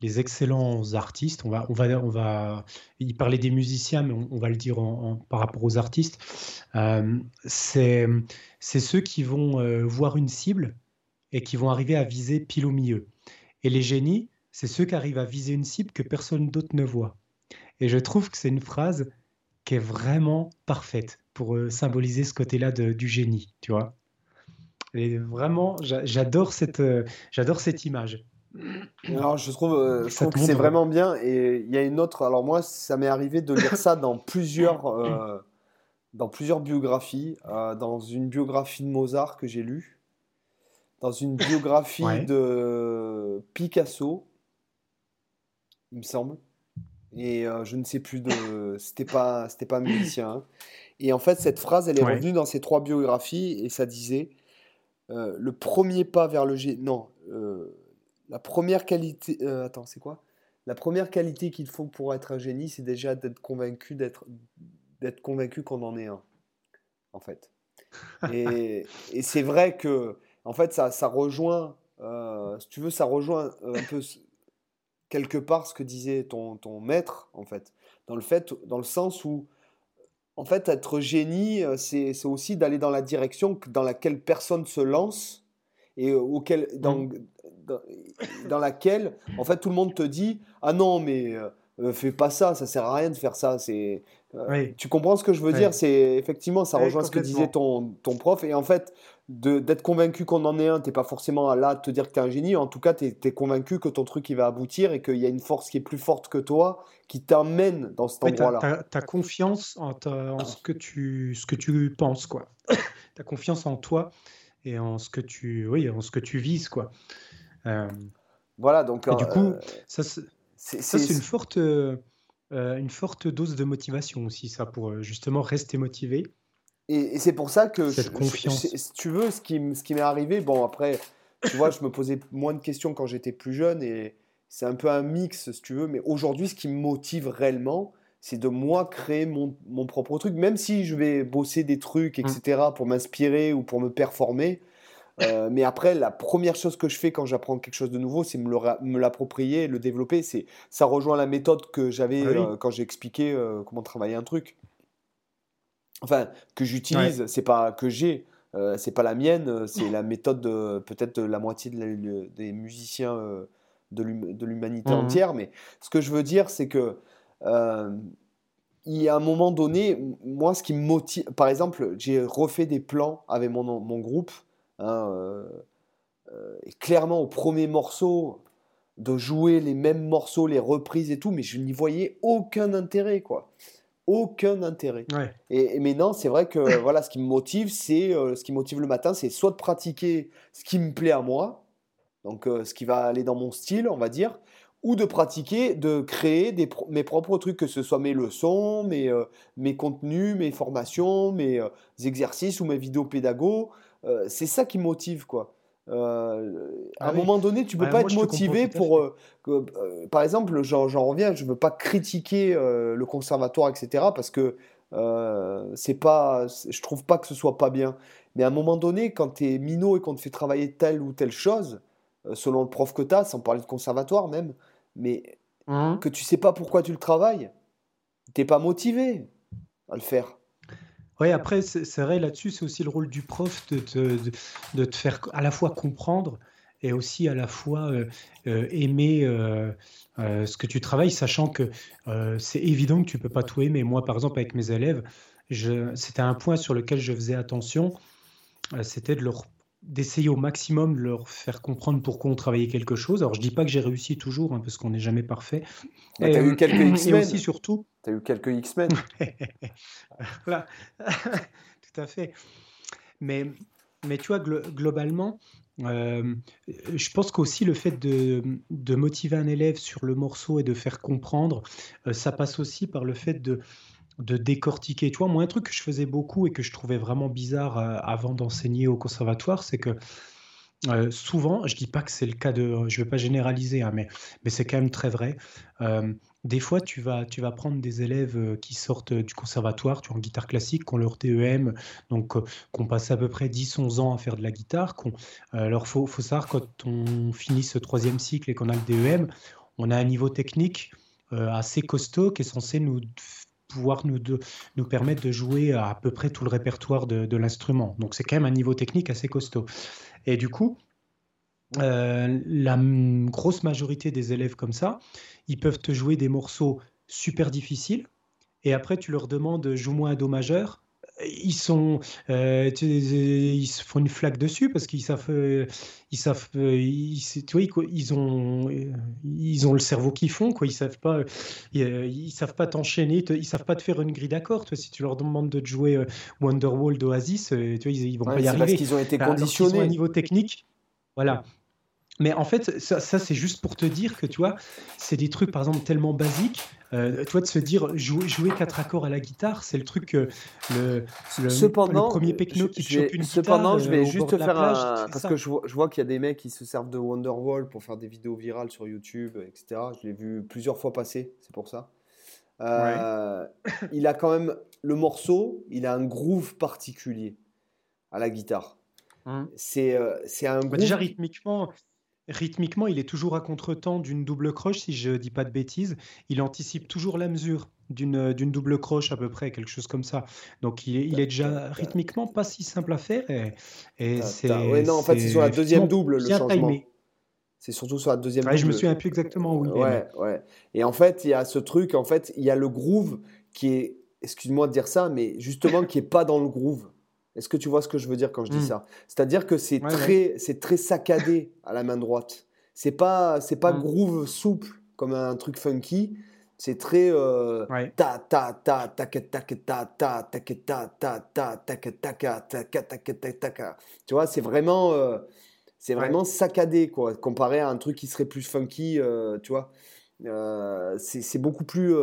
les excellents artistes, on va, on va, on va y parler des musiciens, mais on, va le dire par rapport aux artistes, euh, c'est ceux qui vont euh, voir une cible et qui vont arriver à viser pile au milieu. Et les génies, c'est ceux qui arrivent à viser une cible que personne d'autre ne voit. Et je trouve que c'est une phrase qui est vraiment parfaite pour euh, symboliser ce côté-là du génie, tu vois. Et vraiment, j'adore cette, j'adore cette image. Alors, je trouve, euh, je trouve que c'est vraiment bien. Et il y a une autre. Alors, moi, ça m'est arrivé de lire ça dans plusieurs, euh, dans plusieurs biographies. Euh, dans une biographie de Mozart que j'ai lue. Dans une biographie de Picasso, il me semble. Et je ne sais plus de. C'était pas, c'était pas un musicien. Hein. Et en fait, cette phrase, elle est revenue dans ces trois biographies et ça disait le premier pas vers le génie. Non la première qualité. Euh, attends, c'est quoi? La première qualité qu'il faut pour être un génie, c'est déjà d'être convaincu d'être d'être convaincu qu'on en est un, en fait. [LAUGHS] Et, et c'est vrai que, en fait, ça, ça rejoint, euh, si tu veux, ça rejoint euh, un peu quelque part ce que disait ton, ton maître, en fait, dans le fait, dans le sens où, en fait, être génie, c'est aussi d'aller dans la direction dans laquelle personne se lance et auquel, dans, dans, laquelle, en fait, tout le monde te dit Ah non, mais euh, euh, fais pas ça, ça sert à rien de faire ça. C'est, euh, Tu comprends ce que je veux dire? C'est effectivement, ça rejoint ce que disait ton, ton prof. Et en fait, d'être convaincu qu'on en est un, t'es pas forcément là de te dire que tu es un génie. En tout cas, tu es, convaincu que ton truc il va aboutir et qu'il y a une force qui est plus forte que toi qui t'amène dans cet endroit-là. Tu as, confiance en, en, ce, que tu, ce que tu penses, quoi. [COUGHS] tu as confiance en toi et en ce que tu, oui, en ce que tu vises, quoi. Euh, voilà, donc. du coup, euh, ça, c'est une forte, euh, une forte dose de motivation aussi, ça, pour justement rester motivé. Et, c'est pour ça que. Cette confiance. si tu veux, ce qui, ce qui m'est arrivé, bon, après, tu vois, je me posais moins de questions quand j'étais plus jeune et c'est un peu un mix, si tu veux, mais aujourd'hui, ce qui me motive réellement, c'est de moi créer mon, mon, propre truc, même si je vais bosser des trucs, etc., mmh. pour m'inspirer ou pour me performer. Euh, mais après, la première chose que je fais quand j'apprends quelque chose de nouveau, c'est me l'approprier, le développer. C'est, ça rejoint la méthode que j'avais ah euh, quand j'ai expliqué euh, comment travailler un truc. Enfin, que j'utilise, c'est pas que j'ai, c'est pas la mienne, c'est [LAUGHS] la méthode de, peut-être de la moitié des musiciens de l'humanité mmh entière. Mais ce que je veux dire, c'est que il y a un moment donné, moi, ce qui me motive, par exemple, j'ai refait des plans avec mon, mon groupe Hein, euh, euh, et clairement, au premier morceau, de jouer les mêmes morceaux, les reprises et tout, mais je n'y voyais aucun intérêt, quoi. Aucun intérêt. Et, maintenant, c'est vrai que [COUGHS] voilà, ce qui me motive, c'est euh, ce qui motive le matin, c'est soit de pratiquer ce qui me plaît à moi, donc ce qui va aller dans mon style, on va dire, ou de pratiquer, de créer des mes propres trucs, que ce soit mes leçons, mes, mes contenus, mes formations, mes exercices ou mes vidéos pédago. Euh, c'est ça qui motive, quoi. Euh, à un ah moment donné, tu peux pas être motivé pour. Euh, par exemple, j'en reviens, je veux pas critiquer le conservatoire, etc. Parce que c'est pas, je trouve pas que ce soit pas bien. Mais à un moment donné, quand tu es minot et qu'on te fait travailler telle ou telle chose, selon le prof que tu as, sans parler de conservatoire même, mais mmh. que tu sais pas pourquoi tu le travailles, t'es pas motivé à le faire. Oui, après, c'est vrai, là-dessus, c'est aussi le rôle du prof de te, de, te, faire à la fois comprendre et aussi à la fois euh, euh, aimer euh, ce que tu travailles, sachant que c'est évident que tu peux pas tout aimer. Moi, par exemple, avec mes élèves, c'était un point sur lequel je faisais attention, c'était de leur d'essayer au maximum de leur faire comprendre pourquoi on travaillait quelque chose. Alors, je dis pas que j'ai réussi toujours, hein, parce qu'on n'est jamais parfait. tu as [CLEARS THROAT] eu quelques X-Men. Et aussi, surtout... Tu as [LAUGHS] eu quelques X-Men. voilà, [LAUGHS] tout à fait. Mais, mais tu vois, globalement, euh, je pense qu'aussi le fait de, de, motiver un élève sur le morceau et de faire comprendre, euh, ça passe aussi par le fait de de décortiquer. Tu vois, moi, un truc que je faisais beaucoup et que je trouvais vraiment bizarre euh, avant d'enseigner au conservatoire, c'est que euh, souvent, je dis pas que c'est le cas de, je veux pas généraliser, hein, mais, mais c'est quand même très vrai. Euh, des fois, tu vas, tu vas prendre des élèves qui sortent du conservatoire, tu en guitare classique, qui ont leur TEM, donc qu'on passe à peu près 10-11 ans à faire de la guitare. alors, faut, faut savoir, quand on finit ce troisième cycle et qu'on a le DEM, on a un niveau technique assez costaud qui est censé nous pouvoir nous, nous permettre de jouer à, peu près tout le répertoire de, l'instrument. Donc c'est quand même un niveau technique assez costaud. Et du coup, la grosse majorité des élèves comme ça, ils peuvent te jouer des morceaux super difficiles, et après tu leur demandes joue-moi un do majeur, ils sont, euh, ils se font une flaque dessus parce qu'ils savent, euh, ils savent, euh, ils, tu vois, ils ont, ils ont le cerveau qu'ils font, quoi. Ils savent pas, ils, savent pas t'enchaîner, ils savent pas te faire une grille d'accords. Si tu leur demandes de jouer Wonderwall d'Oasis, tu vois, ils, vont pas y arriver. Parce qu'ils ont été conditionnés. Ils ont un niveau technique. Voilà. Mais en fait, ça, c'est juste pour te dire que tu vois, c'est des trucs par exemple tellement basiques. Euh, toi, de se dire jouer, jouer quatre accords à la guitare, c'est le truc que le, cependant, premier qui une cependant, je vais euh, juste faire un. Parce que je vois, je vois qu'il y a des mecs qui se servent de Wonderwall pour faire des vidéos virales sur YouTube, etc. Je l'ai vu plusieurs fois passer, c'est pour ça. Euh, il a quand même le morceau, il a un groove particulier à la guitare. Hum. C'est un bah, groove. déjà rythmiquement, Rythmiquement, il est toujours à contretemps d'une double croche, si je ne dis pas de bêtises. Il anticipe toujours la mesure d'une double croche à peu près, quelque chose comme ça. Donc il est, il est déjà rythmiquement pas si simple à faire. Et, c'est, non, en fait, c'est sur la deuxième double le changement. C'est surtout sur la deuxième double. Je me souviens plus exactement où il ouais, Ouais. Et en fait, il y a ce truc, en fait, il y a le groove qui est, excuse-moi de dire ça, mais justement qui est pas dans le groove. Est-ce que tu vois ce que je veux dire quand je dis hmm. ça? C'est-à-dire que c'est très, c'est très saccadé [LAUGHS] à la main droite. C'est pas, c'est pas groove souple comme un truc funky. C'est très ta ta ta ta ta ta ta ta ta ta ta ta ta ta Tu vois, c'est vraiment c'est vraiment saccadé quoi, comparé à un truc qui serait plus funky. tu vois, c'est beaucoup plus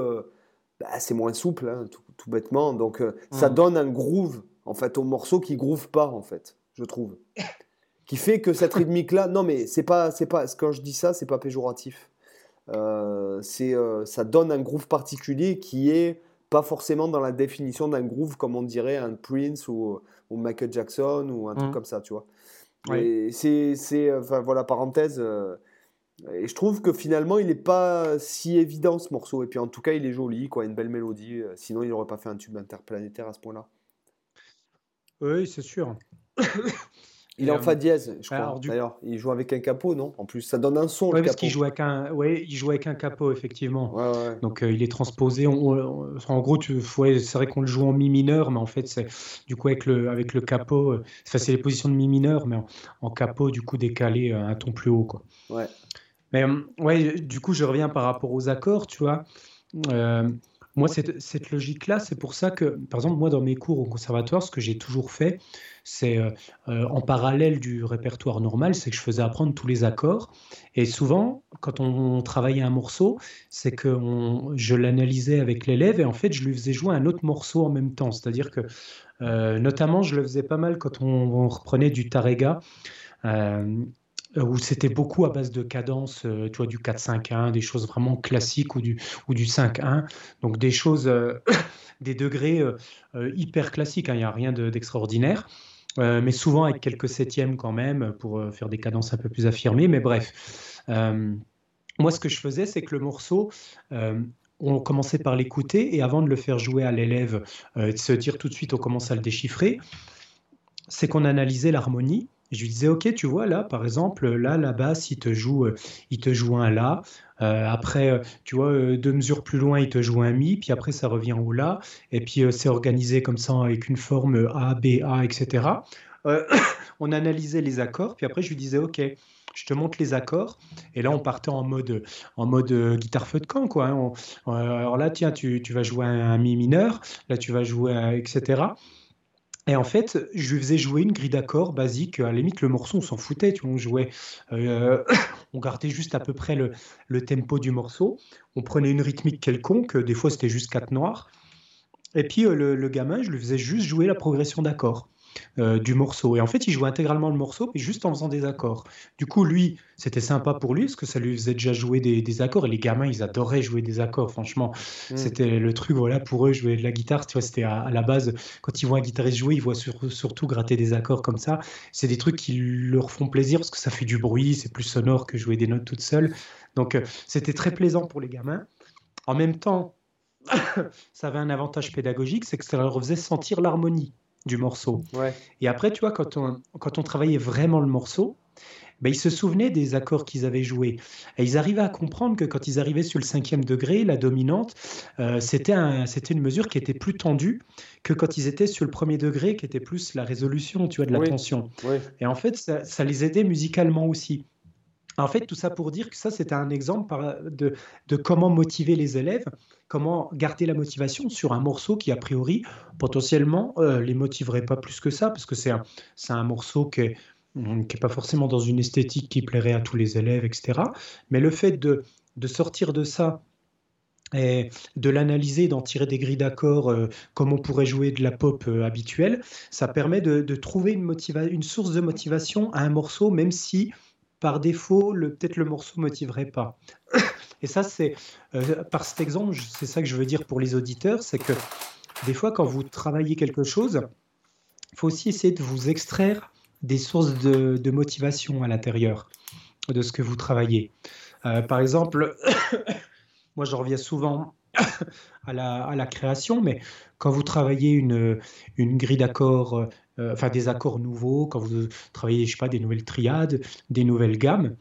c'est moins souple, tout, bêtement. Donc ça donne un groove en fait, au morceau qui groove pas, en fait, je trouve. qui fait que cette rythmique-là, non mais c'est pas, c'est pas, quand je dis ça, c'est pas péjoratif. Euh, c'est, euh, ça donne un groove particulier qui est pas forcément dans la définition d'un groove comme on dirait un Prince ou, ou Michael Jackson ou un truc mmh. comme ça, tu vois. c'est, c'est, enfin voilà, parenthèse. Euh, et je trouve que finalement, il n'est pas si évident ce morceau. Et puis en tout cas, il est joli, quoi, une belle mélodie. Sinon, il n'aurait pas fait un tube interplanétaire à ce point-là. Oui, c'est sûr. Il est en fa dièse, je crois. D'ailleurs, il joue avec un capot, non? En plus, ça donne un son. Oui, parce qu'il joue avec un, ouais, il joue avec un capot, effectivement. Donc, euh, il est transposé. en gros, tu, c'est vrai qu'on le joue en mi mineur, mais en fait, c'est du coup avec le, avec le capot. Euh, c'est les positions de mi mineur, mais en, capot, du coup, décalé euh, un ton plus haut, quoi. Ouais. Mais ouais, du coup, je reviens par rapport aux accords, tu vois. Moi, cette, cette logique-là, c'est pour ça que, par exemple, moi, dans mes cours au conservatoire, ce que j'ai toujours fait, c'est euh, euh, en parallèle du répertoire normal, c'est que je faisais apprendre tous les accords. Et souvent, quand on, travaillait un morceau, c'est que je l'analysais avec l'élève et en fait, je lui faisais jouer un autre morceau en même temps. C'est-à-dire que, euh, notamment, je le faisais pas mal quand on, reprenait du Tarega. Euh, où c'était beaucoup à base de cadence, euh, tu vois, du 4-5-1, des choses vraiment classiques ou du, ou du 5-1. Donc des choses, euh, [COUGHS] des degrés hyper classiques, hein, il n'y a rien d'extraordinaire. mais souvent avec quelques septièmes quand même pour faire des cadences un peu plus affirmées. Mais bref, moi ce que je faisais, c'est que le morceau, on commençait par l'écouter et avant de le faire jouer à l'élève, de se dire tout de suite on commence à le déchiffrer, c'est qu'on analysait l'harmonie je lui disais, ok, tu vois, là, par exemple, là, la basse, il te joue, euh, il te joue un La. Euh, après, euh, tu vois, deux mesures plus loin, il te joue un Mi. Puis après, ça revient au La. Et puis, c'est organisé comme ça, avec une forme A, B, A, etc. [COUGHS] on analysait les accords. Puis après, je lui disais, ok, je te montre les accords. Et là, on partait en mode, en mode guitare feu de camp, quoi. Hein. alors là, tiens, tu, tu vas jouer un, Mi mineur. Là, tu vas jouer, etc. Et en fait, je lui faisais jouer une grille d'accords basique. À la limite, le morceau, on s'en foutait. Tu vois, on jouait, euh, [COUGHS] on gardait juste à peu près le, le, tempo du morceau. On prenait une rythmique quelconque. Des fois, c'était juste quatre noirs. Et puis, euh, le, gamin, je lui faisais juste jouer la progression d'accords. Euh, du morceau. Et en fait, il jouait intégralement le morceau, mais juste en faisant des accords. Du coup, lui, c'était sympa pour lui, parce que ça lui faisait déjà jouer des, accords. Et les gamins, ils adoraient jouer des accords, franchement. Hmm. C'était le truc, voilà, pour eux, jouer de la guitare, tu vois, c'était à, la base, quand ils voient un guitariste jouer, ils voient surtout gratter des accords comme ça. C'est des trucs qui leur font plaisir, parce que ça fait du bruit, c'est plus sonore que jouer des notes toutes seules. Donc, euh, c'était très plaisant pour les gamins. En même temps, [COUGHS] ça avait un avantage pédagogique, c'est que ça leur faisait sentir l'harmonie du morceau. Et après, tu vois, quand on, quand on travaillait vraiment le morceau, ben, ils se souvenaient des accords qu'ils avaient joués. Et ils arrivaient à comprendre que quand ils arrivaient sur le cinquième degré, la dominante, euh, c'était un, une mesure qui était plus tendue que quand ils étaient sur le premier degré, qui était plus la résolution, tu vois, de la tension. Et en fait, ça, ça les aidait musicalement aussi. En fait, tout ça pour dire que ça, c'était un exemple de, de, comment motiver les élèves, comment garder la motivation sur un morceau qui, a priori, potentiellement, euh, les motiverait pas plus que ça, parce que c'est un, morceau qui n'est est pas forcément dans une esthétique qui plairait à tous les élèves, etc. Mais le fait de, de sortir de ça et de l'analyser, d'en tirer des grilles d'accords euh, comme on pourrait jouer de la pop euh, habituelle, ça permet de, de trouver une, une source de motivation à un morceau, même si par défaut, peut-être le morceau ne motiverait pas. Et ça, c'est euh, par cet exemple, c'est ça que je veux dire pour les auditeurs, c'est que des fois, quand vous travaillez quelque chose, il faut aussi essayer de vous extraire des sources de, motivation à l'intérieur de ce que vous travaillez. Euh, par exemple, [COUGHS] moi, je reviens souvent [COUGHS] à la, à la, création, mais quand vous travaillez une, une grille d'accords euh, enfin des accords nouveaux, quand vous travaillez, je sais pas, des nouvelles triades, des nouvelles gammes,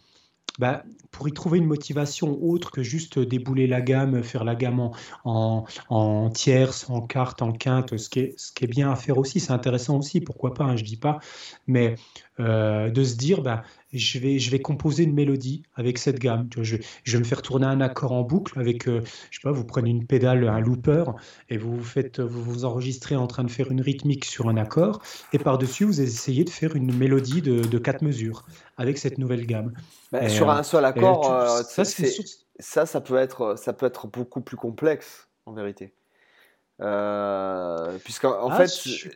bah, pour y trouver une motivation autre que juste débouler la gamme, faire la gamme en, en, en tierce, en quarte, en quinte, ce qui est, bien à faire aussi, c'est intéressant aussi, pourquoi pas, hein, je dis pas, mais euh, de se dire, bah, je vais, je vais composer une mélodie avec cette gamme. je, vais, je, vais me faire tourner un accord en boucle avec, euh, je sais pas, vous prenez une pédale, un looper, et vous vous faites, vous vous enregistrez en train de faire une rythmique sur un accord, et par-dessus, vous essayez de faire une mélodie de, de quatre mesures avec cette nouvelle gamme. Bah, sur un seul accord, euh, ça, ça, ça, peut être, ça peut être beaucoup plus complexe, en vérité. Euh, Puisqu'en en ah, fait,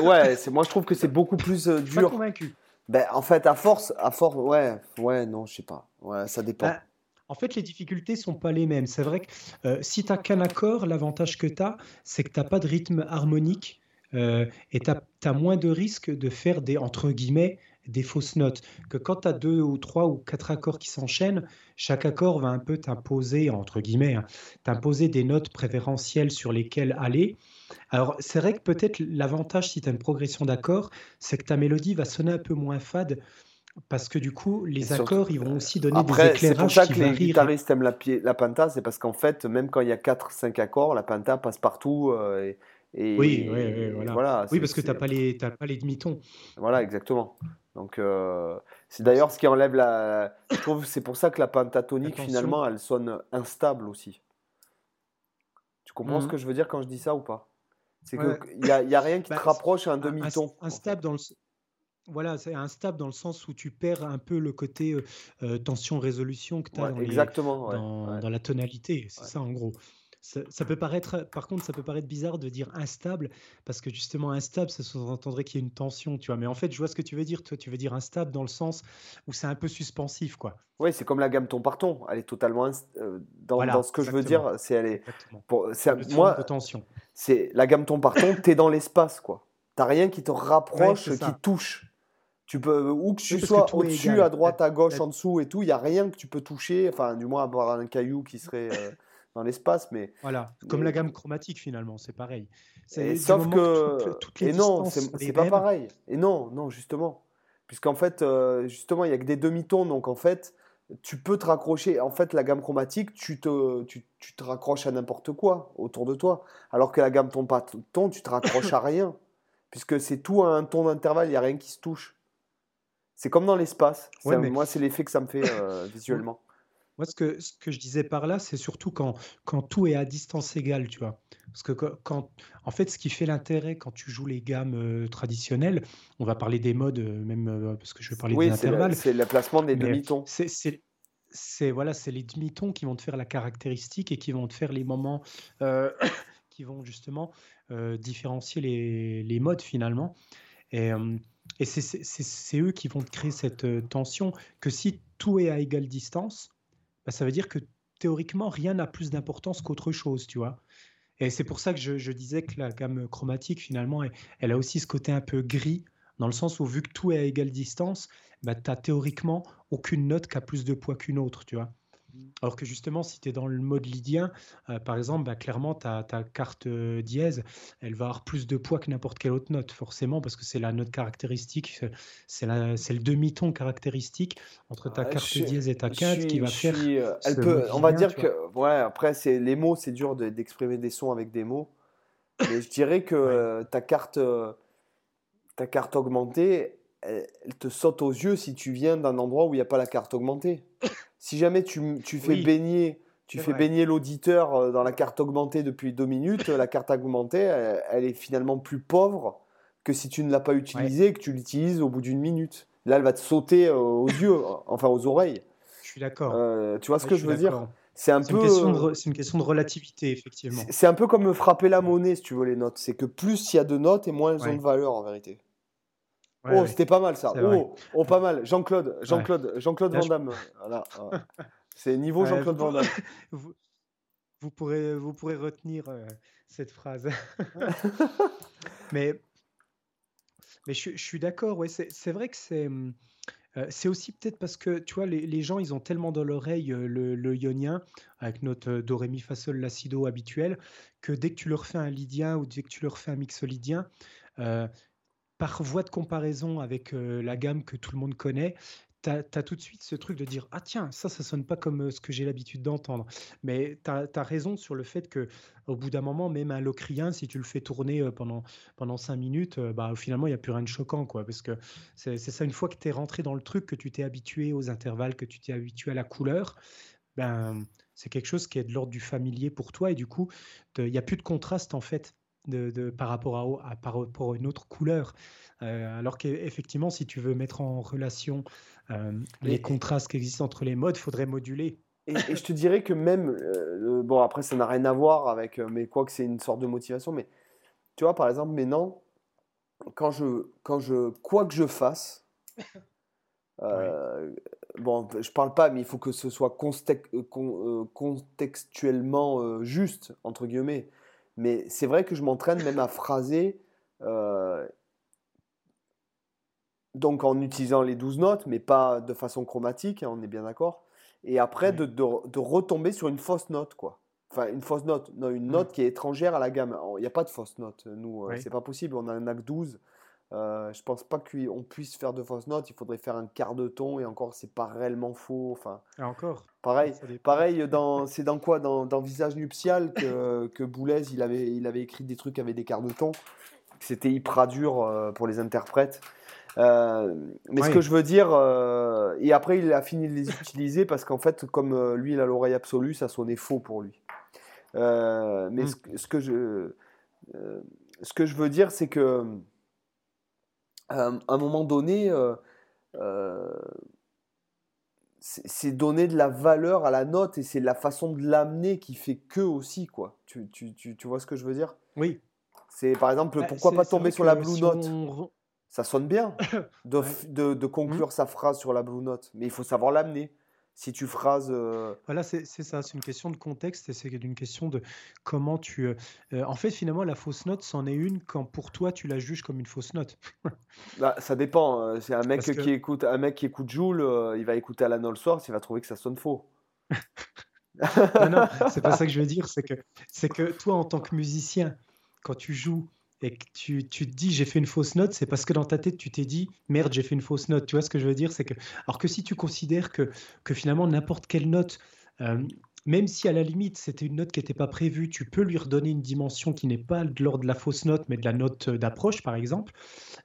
ouais, c'est moi je trouve que c'est beaucoup plus dur. Je suis pas convaincu. Ben, en fait, à force, à force, ouais, ouais, non, je sais pas. Ouais, ça dépend. Ben, en fait, les difficultés sont pas les mêmes. C'est vrai que euh, si tu n'as qu'un accord, l'avantage que tu as, c'est que tu n'as pas de rythme harmonique euh, et tu as, moins de risques de faire des, entre guillemets, des fausses notes. Que quand tu as deux ou trois ou quatre accords qui s'enchaînent, chaque accord va un peu t'imposer, entre guillemets, hein, t'imposer des notes préférentielles sur lesquelles aller. Alors, c'est vrai que peut-être l'avantage, si tu as une progression d'accords, c'est que ta mélodie va sonner un peu moins fade. Parce que du coup, les accords, ils vont aussi donner des éclairages. C'est pour ça que les guitaristes aiment la, la penta, c'est parce qu'en fait, même quand il y a 4-5 accords, la penta passe partout. Euh, et, oui, oui, voilà. oui, parce que tu n'as pas les, pas les demi-tons. Voilà, exactement. Donc, euh, c'est d'ailleurs ce qui enlève la. Je trouve c'est pour ça que la pentatonique, finalement, elle sonne instable aussi. Tu comprends ce mmh. que je veux dire quand je dis ça ou pas? C'est qu'il n'y a, y a rien qui te bah, rapproche à un demi-ton. Instable dans le. Voilà, c'est instable dans le sens où tu perds un peu le côté euh, euh, tension-résolution que tu as dans, dans, dans, la tonalité. C'est ça en gros. Ça, peut paraître, par contre, ça peut paraître bizarre de dire instable, parce que justement, instable, ça sous-entendrait qu'il y ait une tension, tu vois. Mais en fait, je vois ce que tu veux dire. Toi, tu veux dire instable dans le sens où c'est un peu suspensif, quoi. Oui, c'est comme la gamme ton par ton. Elle est totalement. Euh, dans, dans, ce que je veux dire, c'est elle est. Pour, moi, tension. C'est la gamme ton par ton, [COUGHS] t'es dans l'espace, quoi. T'as rien qui te rapproche, qui touche. Tu peux, où que tu sois, au-dessus, à droite, à gauche, en dessous et tout, il n'y a rien que tu peux toucher, enfin, du moins, avoir un caillou qui serait. Euh, [LAUGHS] dans l'espace. Mais voilà, comme la gamme chromatique finalement, c'est pareil. sauf que, et non, c'est pas pareil. Et non, non, justement, puisqu'en fait, euh, justement, il y a que des demi-tons, donc en fait, tu peux te raccrocher. En fait, la gamme chromatique, tu te, tu, tu te raccroches à n'importe quoi autour de toi, alors que la gamme ton pas ton, tu te raccroches à rien, [COUGHS] puisque c'est tout à un ton d'intervalle, il y a rien qui se touche. C'est comme dans l'espace. Moi, c'est l'effet que ça me fait euh, visuellement. Moi, ce que, ce que je disais par là, c'est surtout quand, quand tout est à distance égale, tu vois. Parce que quand, en fait, ce qui fait l'intérêt quand tu joues les gammes euh, traditionnelles, on va parler des modes, euh, même euh, parce que je vais parler des intervalles. C'est le placement des demi-tons. C'est voilà, c'est les demi-tons qui vont te faire la caractéristique et qui vont te faire les moments [COUGHS] qui vont justement différencier les, les, modes finalement. Et, et c'est eux qui vont te créer cette tension que si tout est à égale distance, bah, ça veut dire que théoriquement, rien n'a plus d'importance qu'autre chose, tu vois. Et c'est pour ça que je, disais que la gamme chromatique, finalement, elle, a aussi ce côté un peu gris, dans le sens où vu que tout est à égale distance, bah, tu n'as théoriquement aucune note qui a plus de poids qu'une autre, tu vois. Alors que justement, si tu es dans le mode lydien, euh, par exemple, bah, clairement, ta, ta carte euh, dièse, elle va avoir plus de poids que n'importe quelle autre note, forcément, parce que c'est la note caractéristique, c'est le demi-ton caractéristique entre ta carte dièse et ta quinte qui va faire. Euh, elle peut, on va dire que, ouais, après, les mots, c'est dur d'exprimer des sons avec des mots. Mais je dirais que ta carte, ta carte augmentée, elle, te saute aux yeux si tu viens d'un endroit où il n'y a pas la carte augmentée. Si jamais tu, tu fais baigner tu fais baigner l'auditeur euh, dans la carte augmentée depuis deux minutes, la carte augmentée, elle, est finalement plus pauvre que si tu ne l'as pas utilisée et que tu l'utilises au bout d'une minute. Là, elle va te sauter euh, aux yeux, enfin aux oreilles. Je suis d'accord. Euh, tu vois ce que je veux dire? C'est un peu. C'est une question de relativité, effectivement. C'est un peu comme frapper la monnaie, si tu veux, les notes. C'est que plus il y a de notes et moins elles ont de valeur, en vérité oh, c'était pas mal ça. Oh, oh, pas mal. Jean-Claude, Jean-Claude, Jean-Claude Van Damme. Voilà. [LAUGHS] C'est niveau Jean-Claude Van Damme. [LAUGHS] Vous, pourrez, vous pourrez retenir euh, cette phrase. [LAUGHS] mais mais je, suis d'accord. Ouais, c'est vrai que c'est. Euh, c'est aussi peut-être parce que, tu vois, les, les, gens, ils ont tellement dans l'oreille euh, le, le, ionien, avec notre do, ré, mi, fa, sol, la, si, do habituel, que dès que tu leur fais un lydien ou dès que tu leur fais un mixolydien, euh, par voie de comparaison avec la gamme que tout le monde connaît, tu as, tout de suite ce truc de dire Ah, tiens, ça, ça sonne pas comme ce que j'ai l'habitude d'entendre. Mais tu as, raison sur le fait que au bout d'un moment, même un locrien, si tu le fais tourner pendant, pendant cinq minutes, bah, finalement, il n'y a plus rien de choquant. Quoi, parce que c'est ça, une fois que tu es rentré dans le truc, que tu t'es habitué aux intervalles, que tu t'es habitué à la couleur, ben, c'est quelque chose qui est de l'ordre du familier pour toi. Et du coup, il n'y a plus de contraste, en fait de, par, rapport à, par rapport à une autre couleur. Euh, alors qu'effectivement, si tu veux mettre en relation euh, les contrastes qui existent entre les modes, il faudrait moduler. Et, je te dirais que même, euh, bon après ça n'a rien à voir avec, mais quoi que c'est une sorte de motivation, mais tu vois par exemple maintenant, quand je, quand je, quoi que je fasse, [LAUGHS] bon je parle pas, mais il faut que ce soit contextuellement juste, entre guillemets. Mais c'est vrai que je m'entraîne même à phraser, euh, donc en utilisant les 12 notes, mais pas de façon chromatique, hein, on est bien d'accord. Et après, de, de, retomber sur une fausse note, quoi. Enfin, une fausse note, non, une mmh. note qui est étrangère à la gamme. Il n'y a pas de fausse note, nous, euh, c'est pas possible. On a un acte 12. Euh, je pense pas qu'on puisse faire de fausses notes. Il faudrait faire un quart de ton et encore, c'est pas réellement faux. Enfin, encore? Pareil, pareil dans, c'est dans quoi? Dans, dans, Visage nuptial que, que Boulez il avait, il avait écrit des trucs avec des quarts de ton. C'était hyper dur euh, pour les interprètes. Euh, mais ce que je veux dire, euh, et après il a fini de les utiliser parce qu'en fait, comme lui il a l'oreille absolue, ça sonnait faux pour lui. mais hmm. ce, ce, que je, ce que je veux dire, c'est que à un moment donné, euh, euh, c'est donner de la valeur à la note et c'est la façon de l'amener qui fait que aussi, quoi. Tu, tu, tu, tu, vois ce que je veux dire? Oui. C'est par exemple, bah, pourquoi pas tomber sur la blue note? Ça sonne bien [COUGHS] de, de, de conclure mmh. sa phrase sur la blue note, mais il faut savoir l'amener si tu phrases. Euh, voilà, c'est ça, c'est une question de contexte et c'est une question de comment tu. Euh, en fait, finalement, la fausse note, c'en est une quand pour toi tu la juges comme une fausse note. [LAUGHS] bah, ça dépend. C'est un mec qui écoute, un mec qui écoute Joule, il va écouter Alan Allsworth, il va trouver que ça sonne faux. non, non, c'est pas ça que je veux [LAUGHS] dire. C'est que, c'est que toi, en tant que musicien, quand tu joues et que tu, tu, te dis j'ai fait une fausse note, c'est parce que dans ta tête tu t'es dit merde j'ai fait une fausse note. Tu vois ce que je veux dire? C'est que alors que si tu considères que, que finalement n'importe quelle note, euh, même si à la limite c'était une note qui n'était pas prévue, tu peux lui redonner une dimension qui n'est pas de l'ordre de la fausse note, mais de la note d'approche par exemple.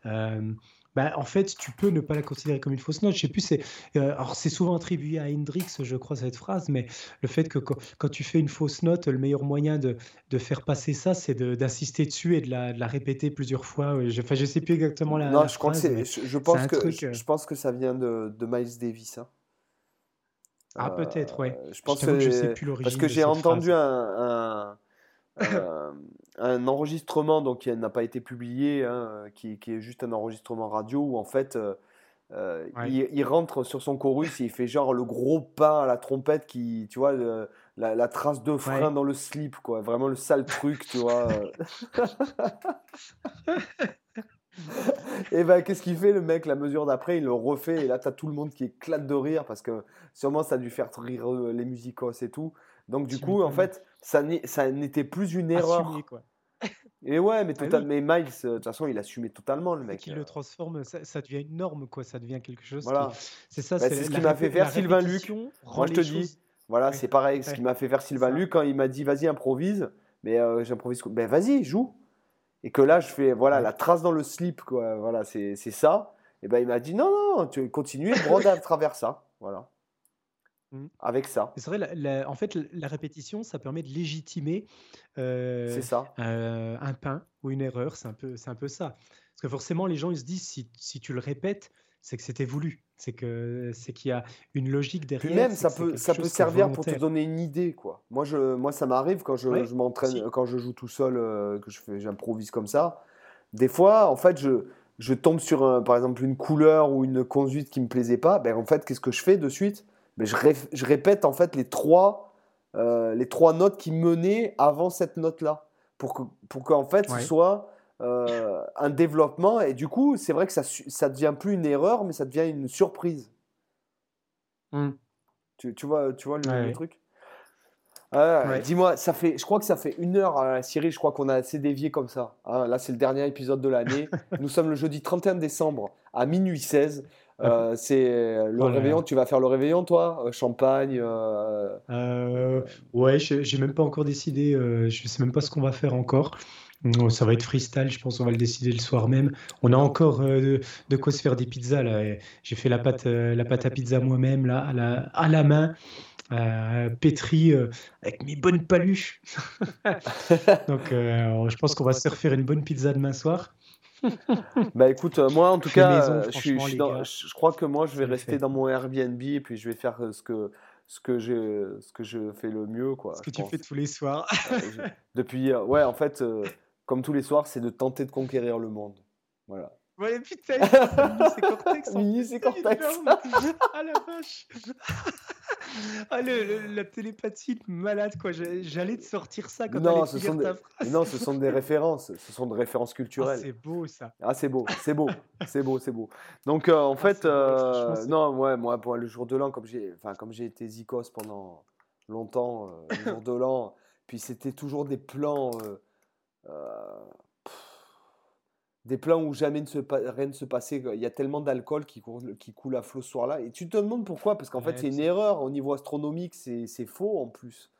Euh, bah, en fait, tu peux ne pas la considérer comme une fausse note. Je sais plus, c'est euh, alors c'est souvent attribué à Hendrix, je crois, cette phrase, mais le fait que quand, tu fais une fausse note, le meilleur moyen de, de faire passer ça, c'est d'insister dessus et de la, de la, répéter plusieurs fois. Je, enfin, je sais plus exactement la. Non, je crois que c'est. Je, pense que euh je, pense que ça vient de, de Miles Davis. Hein. Ah, peut-être, ouais. Je pense que, je sais plus l'origine. Parce que j'ai entendu un, un, [COUGHS] un enregistrement donc qui n'a pas été publié, hein, qui, qui, est juste un enregistrement radio où en fait euh, il, rentre sur son chorus et il fait genre le gros pas à la trompette qui, tu vois, la, trace de frein dans le slip, quoi. Vraiment le sale truc, tu vois. et [LAUGHS] ben, qu'est-ce qu'il fait le mec La mesure d'après, il le refait et là, t'as tout le monde qui éclate de rire parce que sûrement ça a dû faire rire euh, les musicos et tout. Donc, du coup, en fait, ça n'était plus une erreur. quoi. Et ouais, mais, ah mais Miles, euh, de toute façon, il assumait totalement le mec. Qui le euh. transforme, ça, devient une norme, quoi. Ça devient quelque chose. Voilà. C'est ça. Bah, c'est ce qui m'a fait faire Sylvain Luc. Moi, je te dis, voilà, c'est pareil. Ce qui m'a fait faire Sylvain Luc quand il m'a dit, vas-y, improvise. Mais euh, j'improvise. Ben vas-y, joue. Et que là, je fais, voilà, la trace dans le slip, quoi. Voilà, c'est ça. Et ben il m'a dit, non, non, tu continues, brode à travers ça. Voilà. Mmh. Avec ça. C'est vrai, en fait, la répétition, ça permet de légitimer euh, ça. Euh, un pain ou une erreur. C'est un, peu, un peu ça. Parce que forcément, les gens ils se disent si, si tu le répètes, c'est que c'était voulu. C'est qu'il y a une logique derrière. même, ça peut, ça peut servir pour te donner une idée. quoi. Moi, je, moi ça m'arrive quand je, je m'entraîne, quand je joue tout seul, euh, que je fais, j'improvise comme ça. Des fois, en fait, je, je tombe sur, un, par exemple, une couleur ou une conduite qui me plaisait pas. Ben, en fait, qu'est-ce que je fais de suite? Mais je, je, répète en fait les trois, euh, les trois notes qui menaient avant cette note-là, pour qu'en pour qu'en fait ce soit euh, un développement. Et du coup, c'est vrai que ça ça devient plus une erreur, mais ça devient une surprise. Mmh. Tu, tu, vois, tu vois le, truc? Dis-moi, ça fait, je crois que ça fait une heure, à Cyril, je crois qu'on a assez dévié comme ça. Hein. là, c'est le dernier épisode de l'année. [LAUGHS] Nous sommes le jeudi 31 décembre à minuit 16. Euh, c'est euh, le réveillon. Tu vas faire le réveillon, toi? Euh, Champagne Ouais, j'ai même pas encore décidé. je sais même pas ce qu'on va faire encore. Ça va être freestyle, je pense. On va le décider le soir même. On a encore de, quoi se faire des pizzas là. J'ai fait la pâte, la pâte à pizza moi-même là, à la, à la main. pétri avec mes bonnes paluches. [LAUGHS] Donc, je pense qu'on va se refaire une bonne pizza demain soir. [LAUGHS] bah écoute, euh, moi en tout cas, je, suis, je, crois que moi je vais rester dans mon Airbnb et puis je vais faire euh, ce que ce que je ce que je fais le mieux quoi. Ce que tu fais tous les soirs. [LAUGHS] depuis ouais en fait comme tous les soirs c'est de tenter de conquérir le monde. Voilà. Ouais, putain, [LAUGHS] c'est Cortex. Mini, c'est Cortex. ah la vache. Ah, le, la télépathie malade, quoi. J'allais te sortir ça quand non, ce sont des... Non, ce sont des références. Ce sont des références culturelles. Ah, c'est beau, ça. Ah, c'est beau, c'est beau, c'est beau, c'est beau. Donc, euh, en ah, fait, euh, non, ouais, moi, pour le jour de l'an, comme j'ai enfin, comme j'ai été zikos pendant longtemps, euh, le jour de l'an, puis c'était toujours des plans des plans où jamais ne se rien ne se passait. Il y a tellement d'alcool qui, qui coule à flot ce soir-là. Et tu te demandes pourquoi Parce qu'en fait, c'est une erreur au niveau astronomique, c'est faux en plus.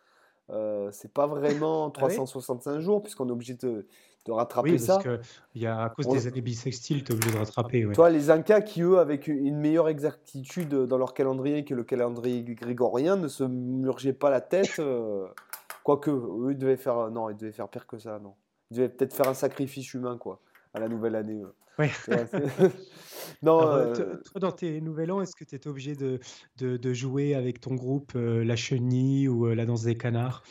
Euh, c'est pas vraiment 365 ah jours, puisqu'on est obligé de, de rattraper oui, parce Que y a, à cause des années bissextiles, tu es obligé de rattraper. Toi, les Incas qui, eux, avec une meilleure exactitude dans leur calendrier que le calendrier grégorien, ne se murgeaient pas la tête. Euh, quoique, eux, ils devaient faire. Non, ils devaient faire pire que ça, non. Ils devaient peut-être faire un sacrifice humain, quoi à la nouvelle année. Oui. [LAUGHS] [LAUGHS] non, euh, toi, dans tes nouvel an, est-ce que tu étais obligé de, de, de, jouer avec ton groupe euh, La Chenille ou euh, La Danse des Canards?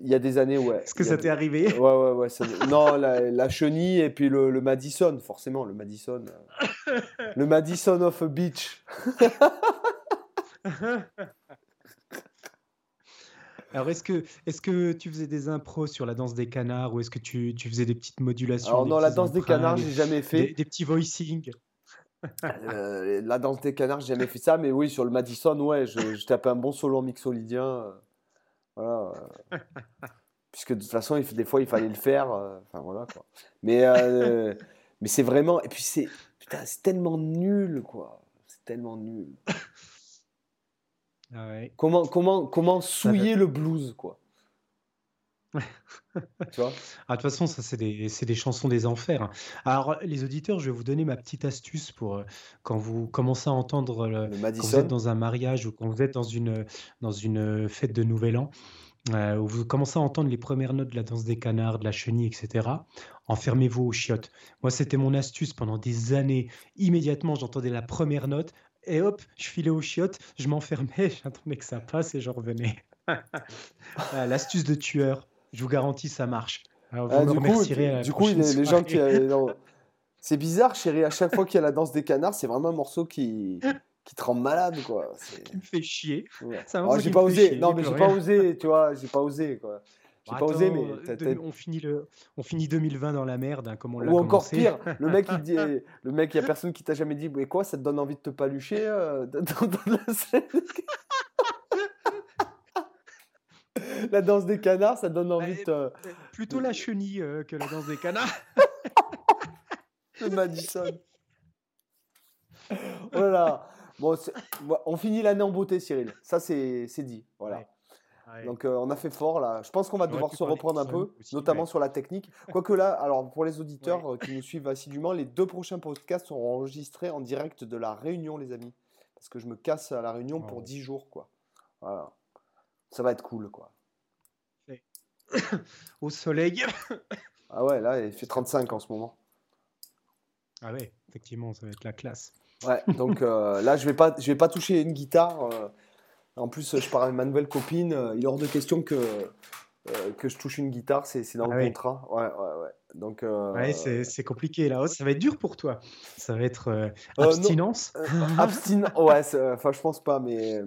Il y a des années, ouais. Est-ce que ça t'est arrivé? Ouais, ouais, ouais. non, la, la, Chenille et puis le, le, Madison, forcément, le Madison. le Madison of a Beach. [LAUGHS] Alors, est-ce que, est que tu faisais des impros sur la danse des canards ou est-ce que tu, tu, faisais des petites modulations Alors, non, la danse des canards, j'ai jamais fait. Des, petits voicing? Euh, la danse des canards, j'ai jamais fait ça, mais oui, sur le Madison, ouais, je, je tapais un bon solo en mixolydien. Euh, voilà. Euh. puisque de toute façon, il, des fois, il fallait le faire. Enfin, voilà, quoi. Mais, mais c'est vraiment. Et puis, c'est tellement nul, quoi. C'est tellement nul. Ah comment, comment, comment souiller le blues, quoi. [LAUGHS] tu vois ah, De toute façon, ça, c'est des, des, chansons des enfers. Hein. Alors, les auditeurs, je vais vous donner ma petite astuce pour euh, quand vous commencez à entendre le, quand vous êtes dans un mariage ou quand vous êtes dans une, dans une fête de Nouvel An, euh, où vous commencez à entendre les premières notes de la danse des canards, de la chenille, etc. Enfermez-vous aux chiottes. Moi, c'était mon astuce pendant des années. Immédiatement, j'entendais la première note et hop, je filais aux chiottes, je m'enfermais, [LAUGHS] j'attendais que ça passe et je revenais. [LAUGHS] L'astuce de tueur. Je vous garantis, ça marche. vous ah, du, coup, du coup, les, gens qui. [LAUGHS] C'est bizarre, chérie, à chaque fois qu'il y a la danse des canards, c'est vraiment un morceau qui, qui te rend malade, quoi. Qui me fait chier. Oh, j'ai pas osé. non, mais j'ai pas osé, tu vois, j'ai pas osé, quoi. J'ai pas osé, mais. on, finit le, on finit 2020 dans la merde, hein, comme on l'a Ou encore pire, le mec, il dit, [LAUGHS] le mec, il y a personne qui t'a jamais dit, mais quoi, ça te donne envie de te palucher euh, [LAUGHS] dans, la scène? La danse des canards, ça donne envie de Plutôt la chenille euh, que la danse des canards. [LAUGHS] le Madison. Voilà. Bon, on finit l'année en beauté, Cyril. Ça, c'est dit. Voilà. Donc euh, on a fait fort là. Je pense qu'on va devoir se reprendre un peu, notamment sur la technique. Quoique là, alors pour les auditeurs euh, qui nous suivent assidûment, les deux prochains podcasts seront enregistrés en direct de la Réunion, les amis. Parce que je me casse à la Réunion pour 10 jours, quoi. Voilà. Ça va être cool, quoi. [COUGHS] Au soleil. [COUGHS] ah ouais, là, il fait 35 en ce moment. Ah ouais, effectivement, ça va être la classe. Ouais, donc euh, là, je vais pas, je vais pas toucher une guitare. En plus, je parle avec ma nouvelle copine. Euh, il est hors de question que, euh, que je touche une guitare. C'est dans le ah contrat. Ouais, ouais, ouais. Donc, euh, ouais, c'est compliqué là. Ça va être dur pour toi. Ça va être abstinence. abstinence. ouais, enfin, je pense pas, mais.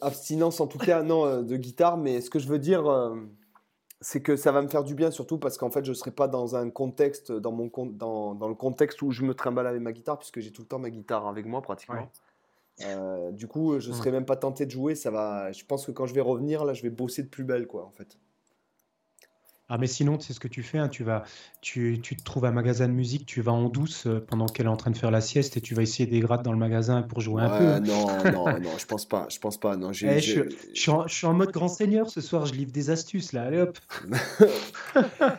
abstinence en tout cas, non, de guitare. Mais ce que je veux dire, c'est que ça va me faire du bien, surtout parce qu'en fait, je ne serai pas dans un contexte, dans, mon, dans, dans le contexte où je me trimballe avec ma guitare, puisque j'ai tout le temps ma guitare avec moi pratiquement. Euh, du coup, je serais même pas tenté de jouer. Ça va. Je pense que quand je vais revenir, là, je vais bosser de plus belle, quoi, en fait. Ah, mais sinon, c'est ce que tu fais. Hein. Tu vas, tu, tu, te trouves un magasin de musique, tu vas en douce euh, pendant qu'elle est en train de faire la sieste et tu vas essayer des grattes dans le magasin pour jouer un peu. Non, [LAUGHS] non, non, je pense pas. Je pense pas. Non, eh, je, suis en, je, suis en, mode grand seigneur ce soir. Je livre des astuces là. Allez hop. [LAUGHS]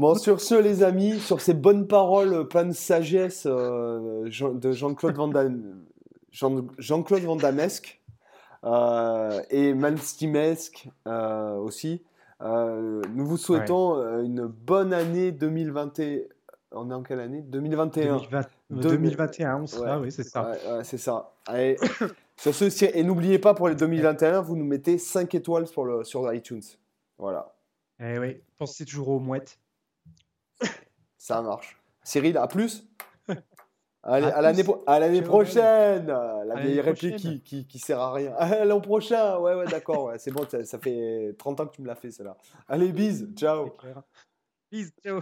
Bon, sur ce, les amis, sur ces bonnes paroles pleines de sagesse euh, de Jean-Claude Van Damme, Jean-Claude Van Damesque euh, et Malstimesque euh, aussi. Euh, nous vous souhaitons une bonne année 2021. On est en quelle année? 2021. 2021, on sera, oui, c'est ça. c'est ça. Allez, [COUGHS] sur ce, et n'oubliez pas pour les 2021, vous nous mettez 5 étoiles sur, le, sur iTunes. Voilà. Eh oui, pensez toujours aux mouettes. Ça marche. Cyril, à plus Allez, à, l'année prochaine La vieille réplique qui, qui, qui, sert à rien. [LAUGHS] L'an prochain Ouais, ouais, d'accord. Ouais, c'est bon, ça, fait 30 ans que tu me l'as fait, celle-là. Allez, bise. Ciao. Bise. Ciao.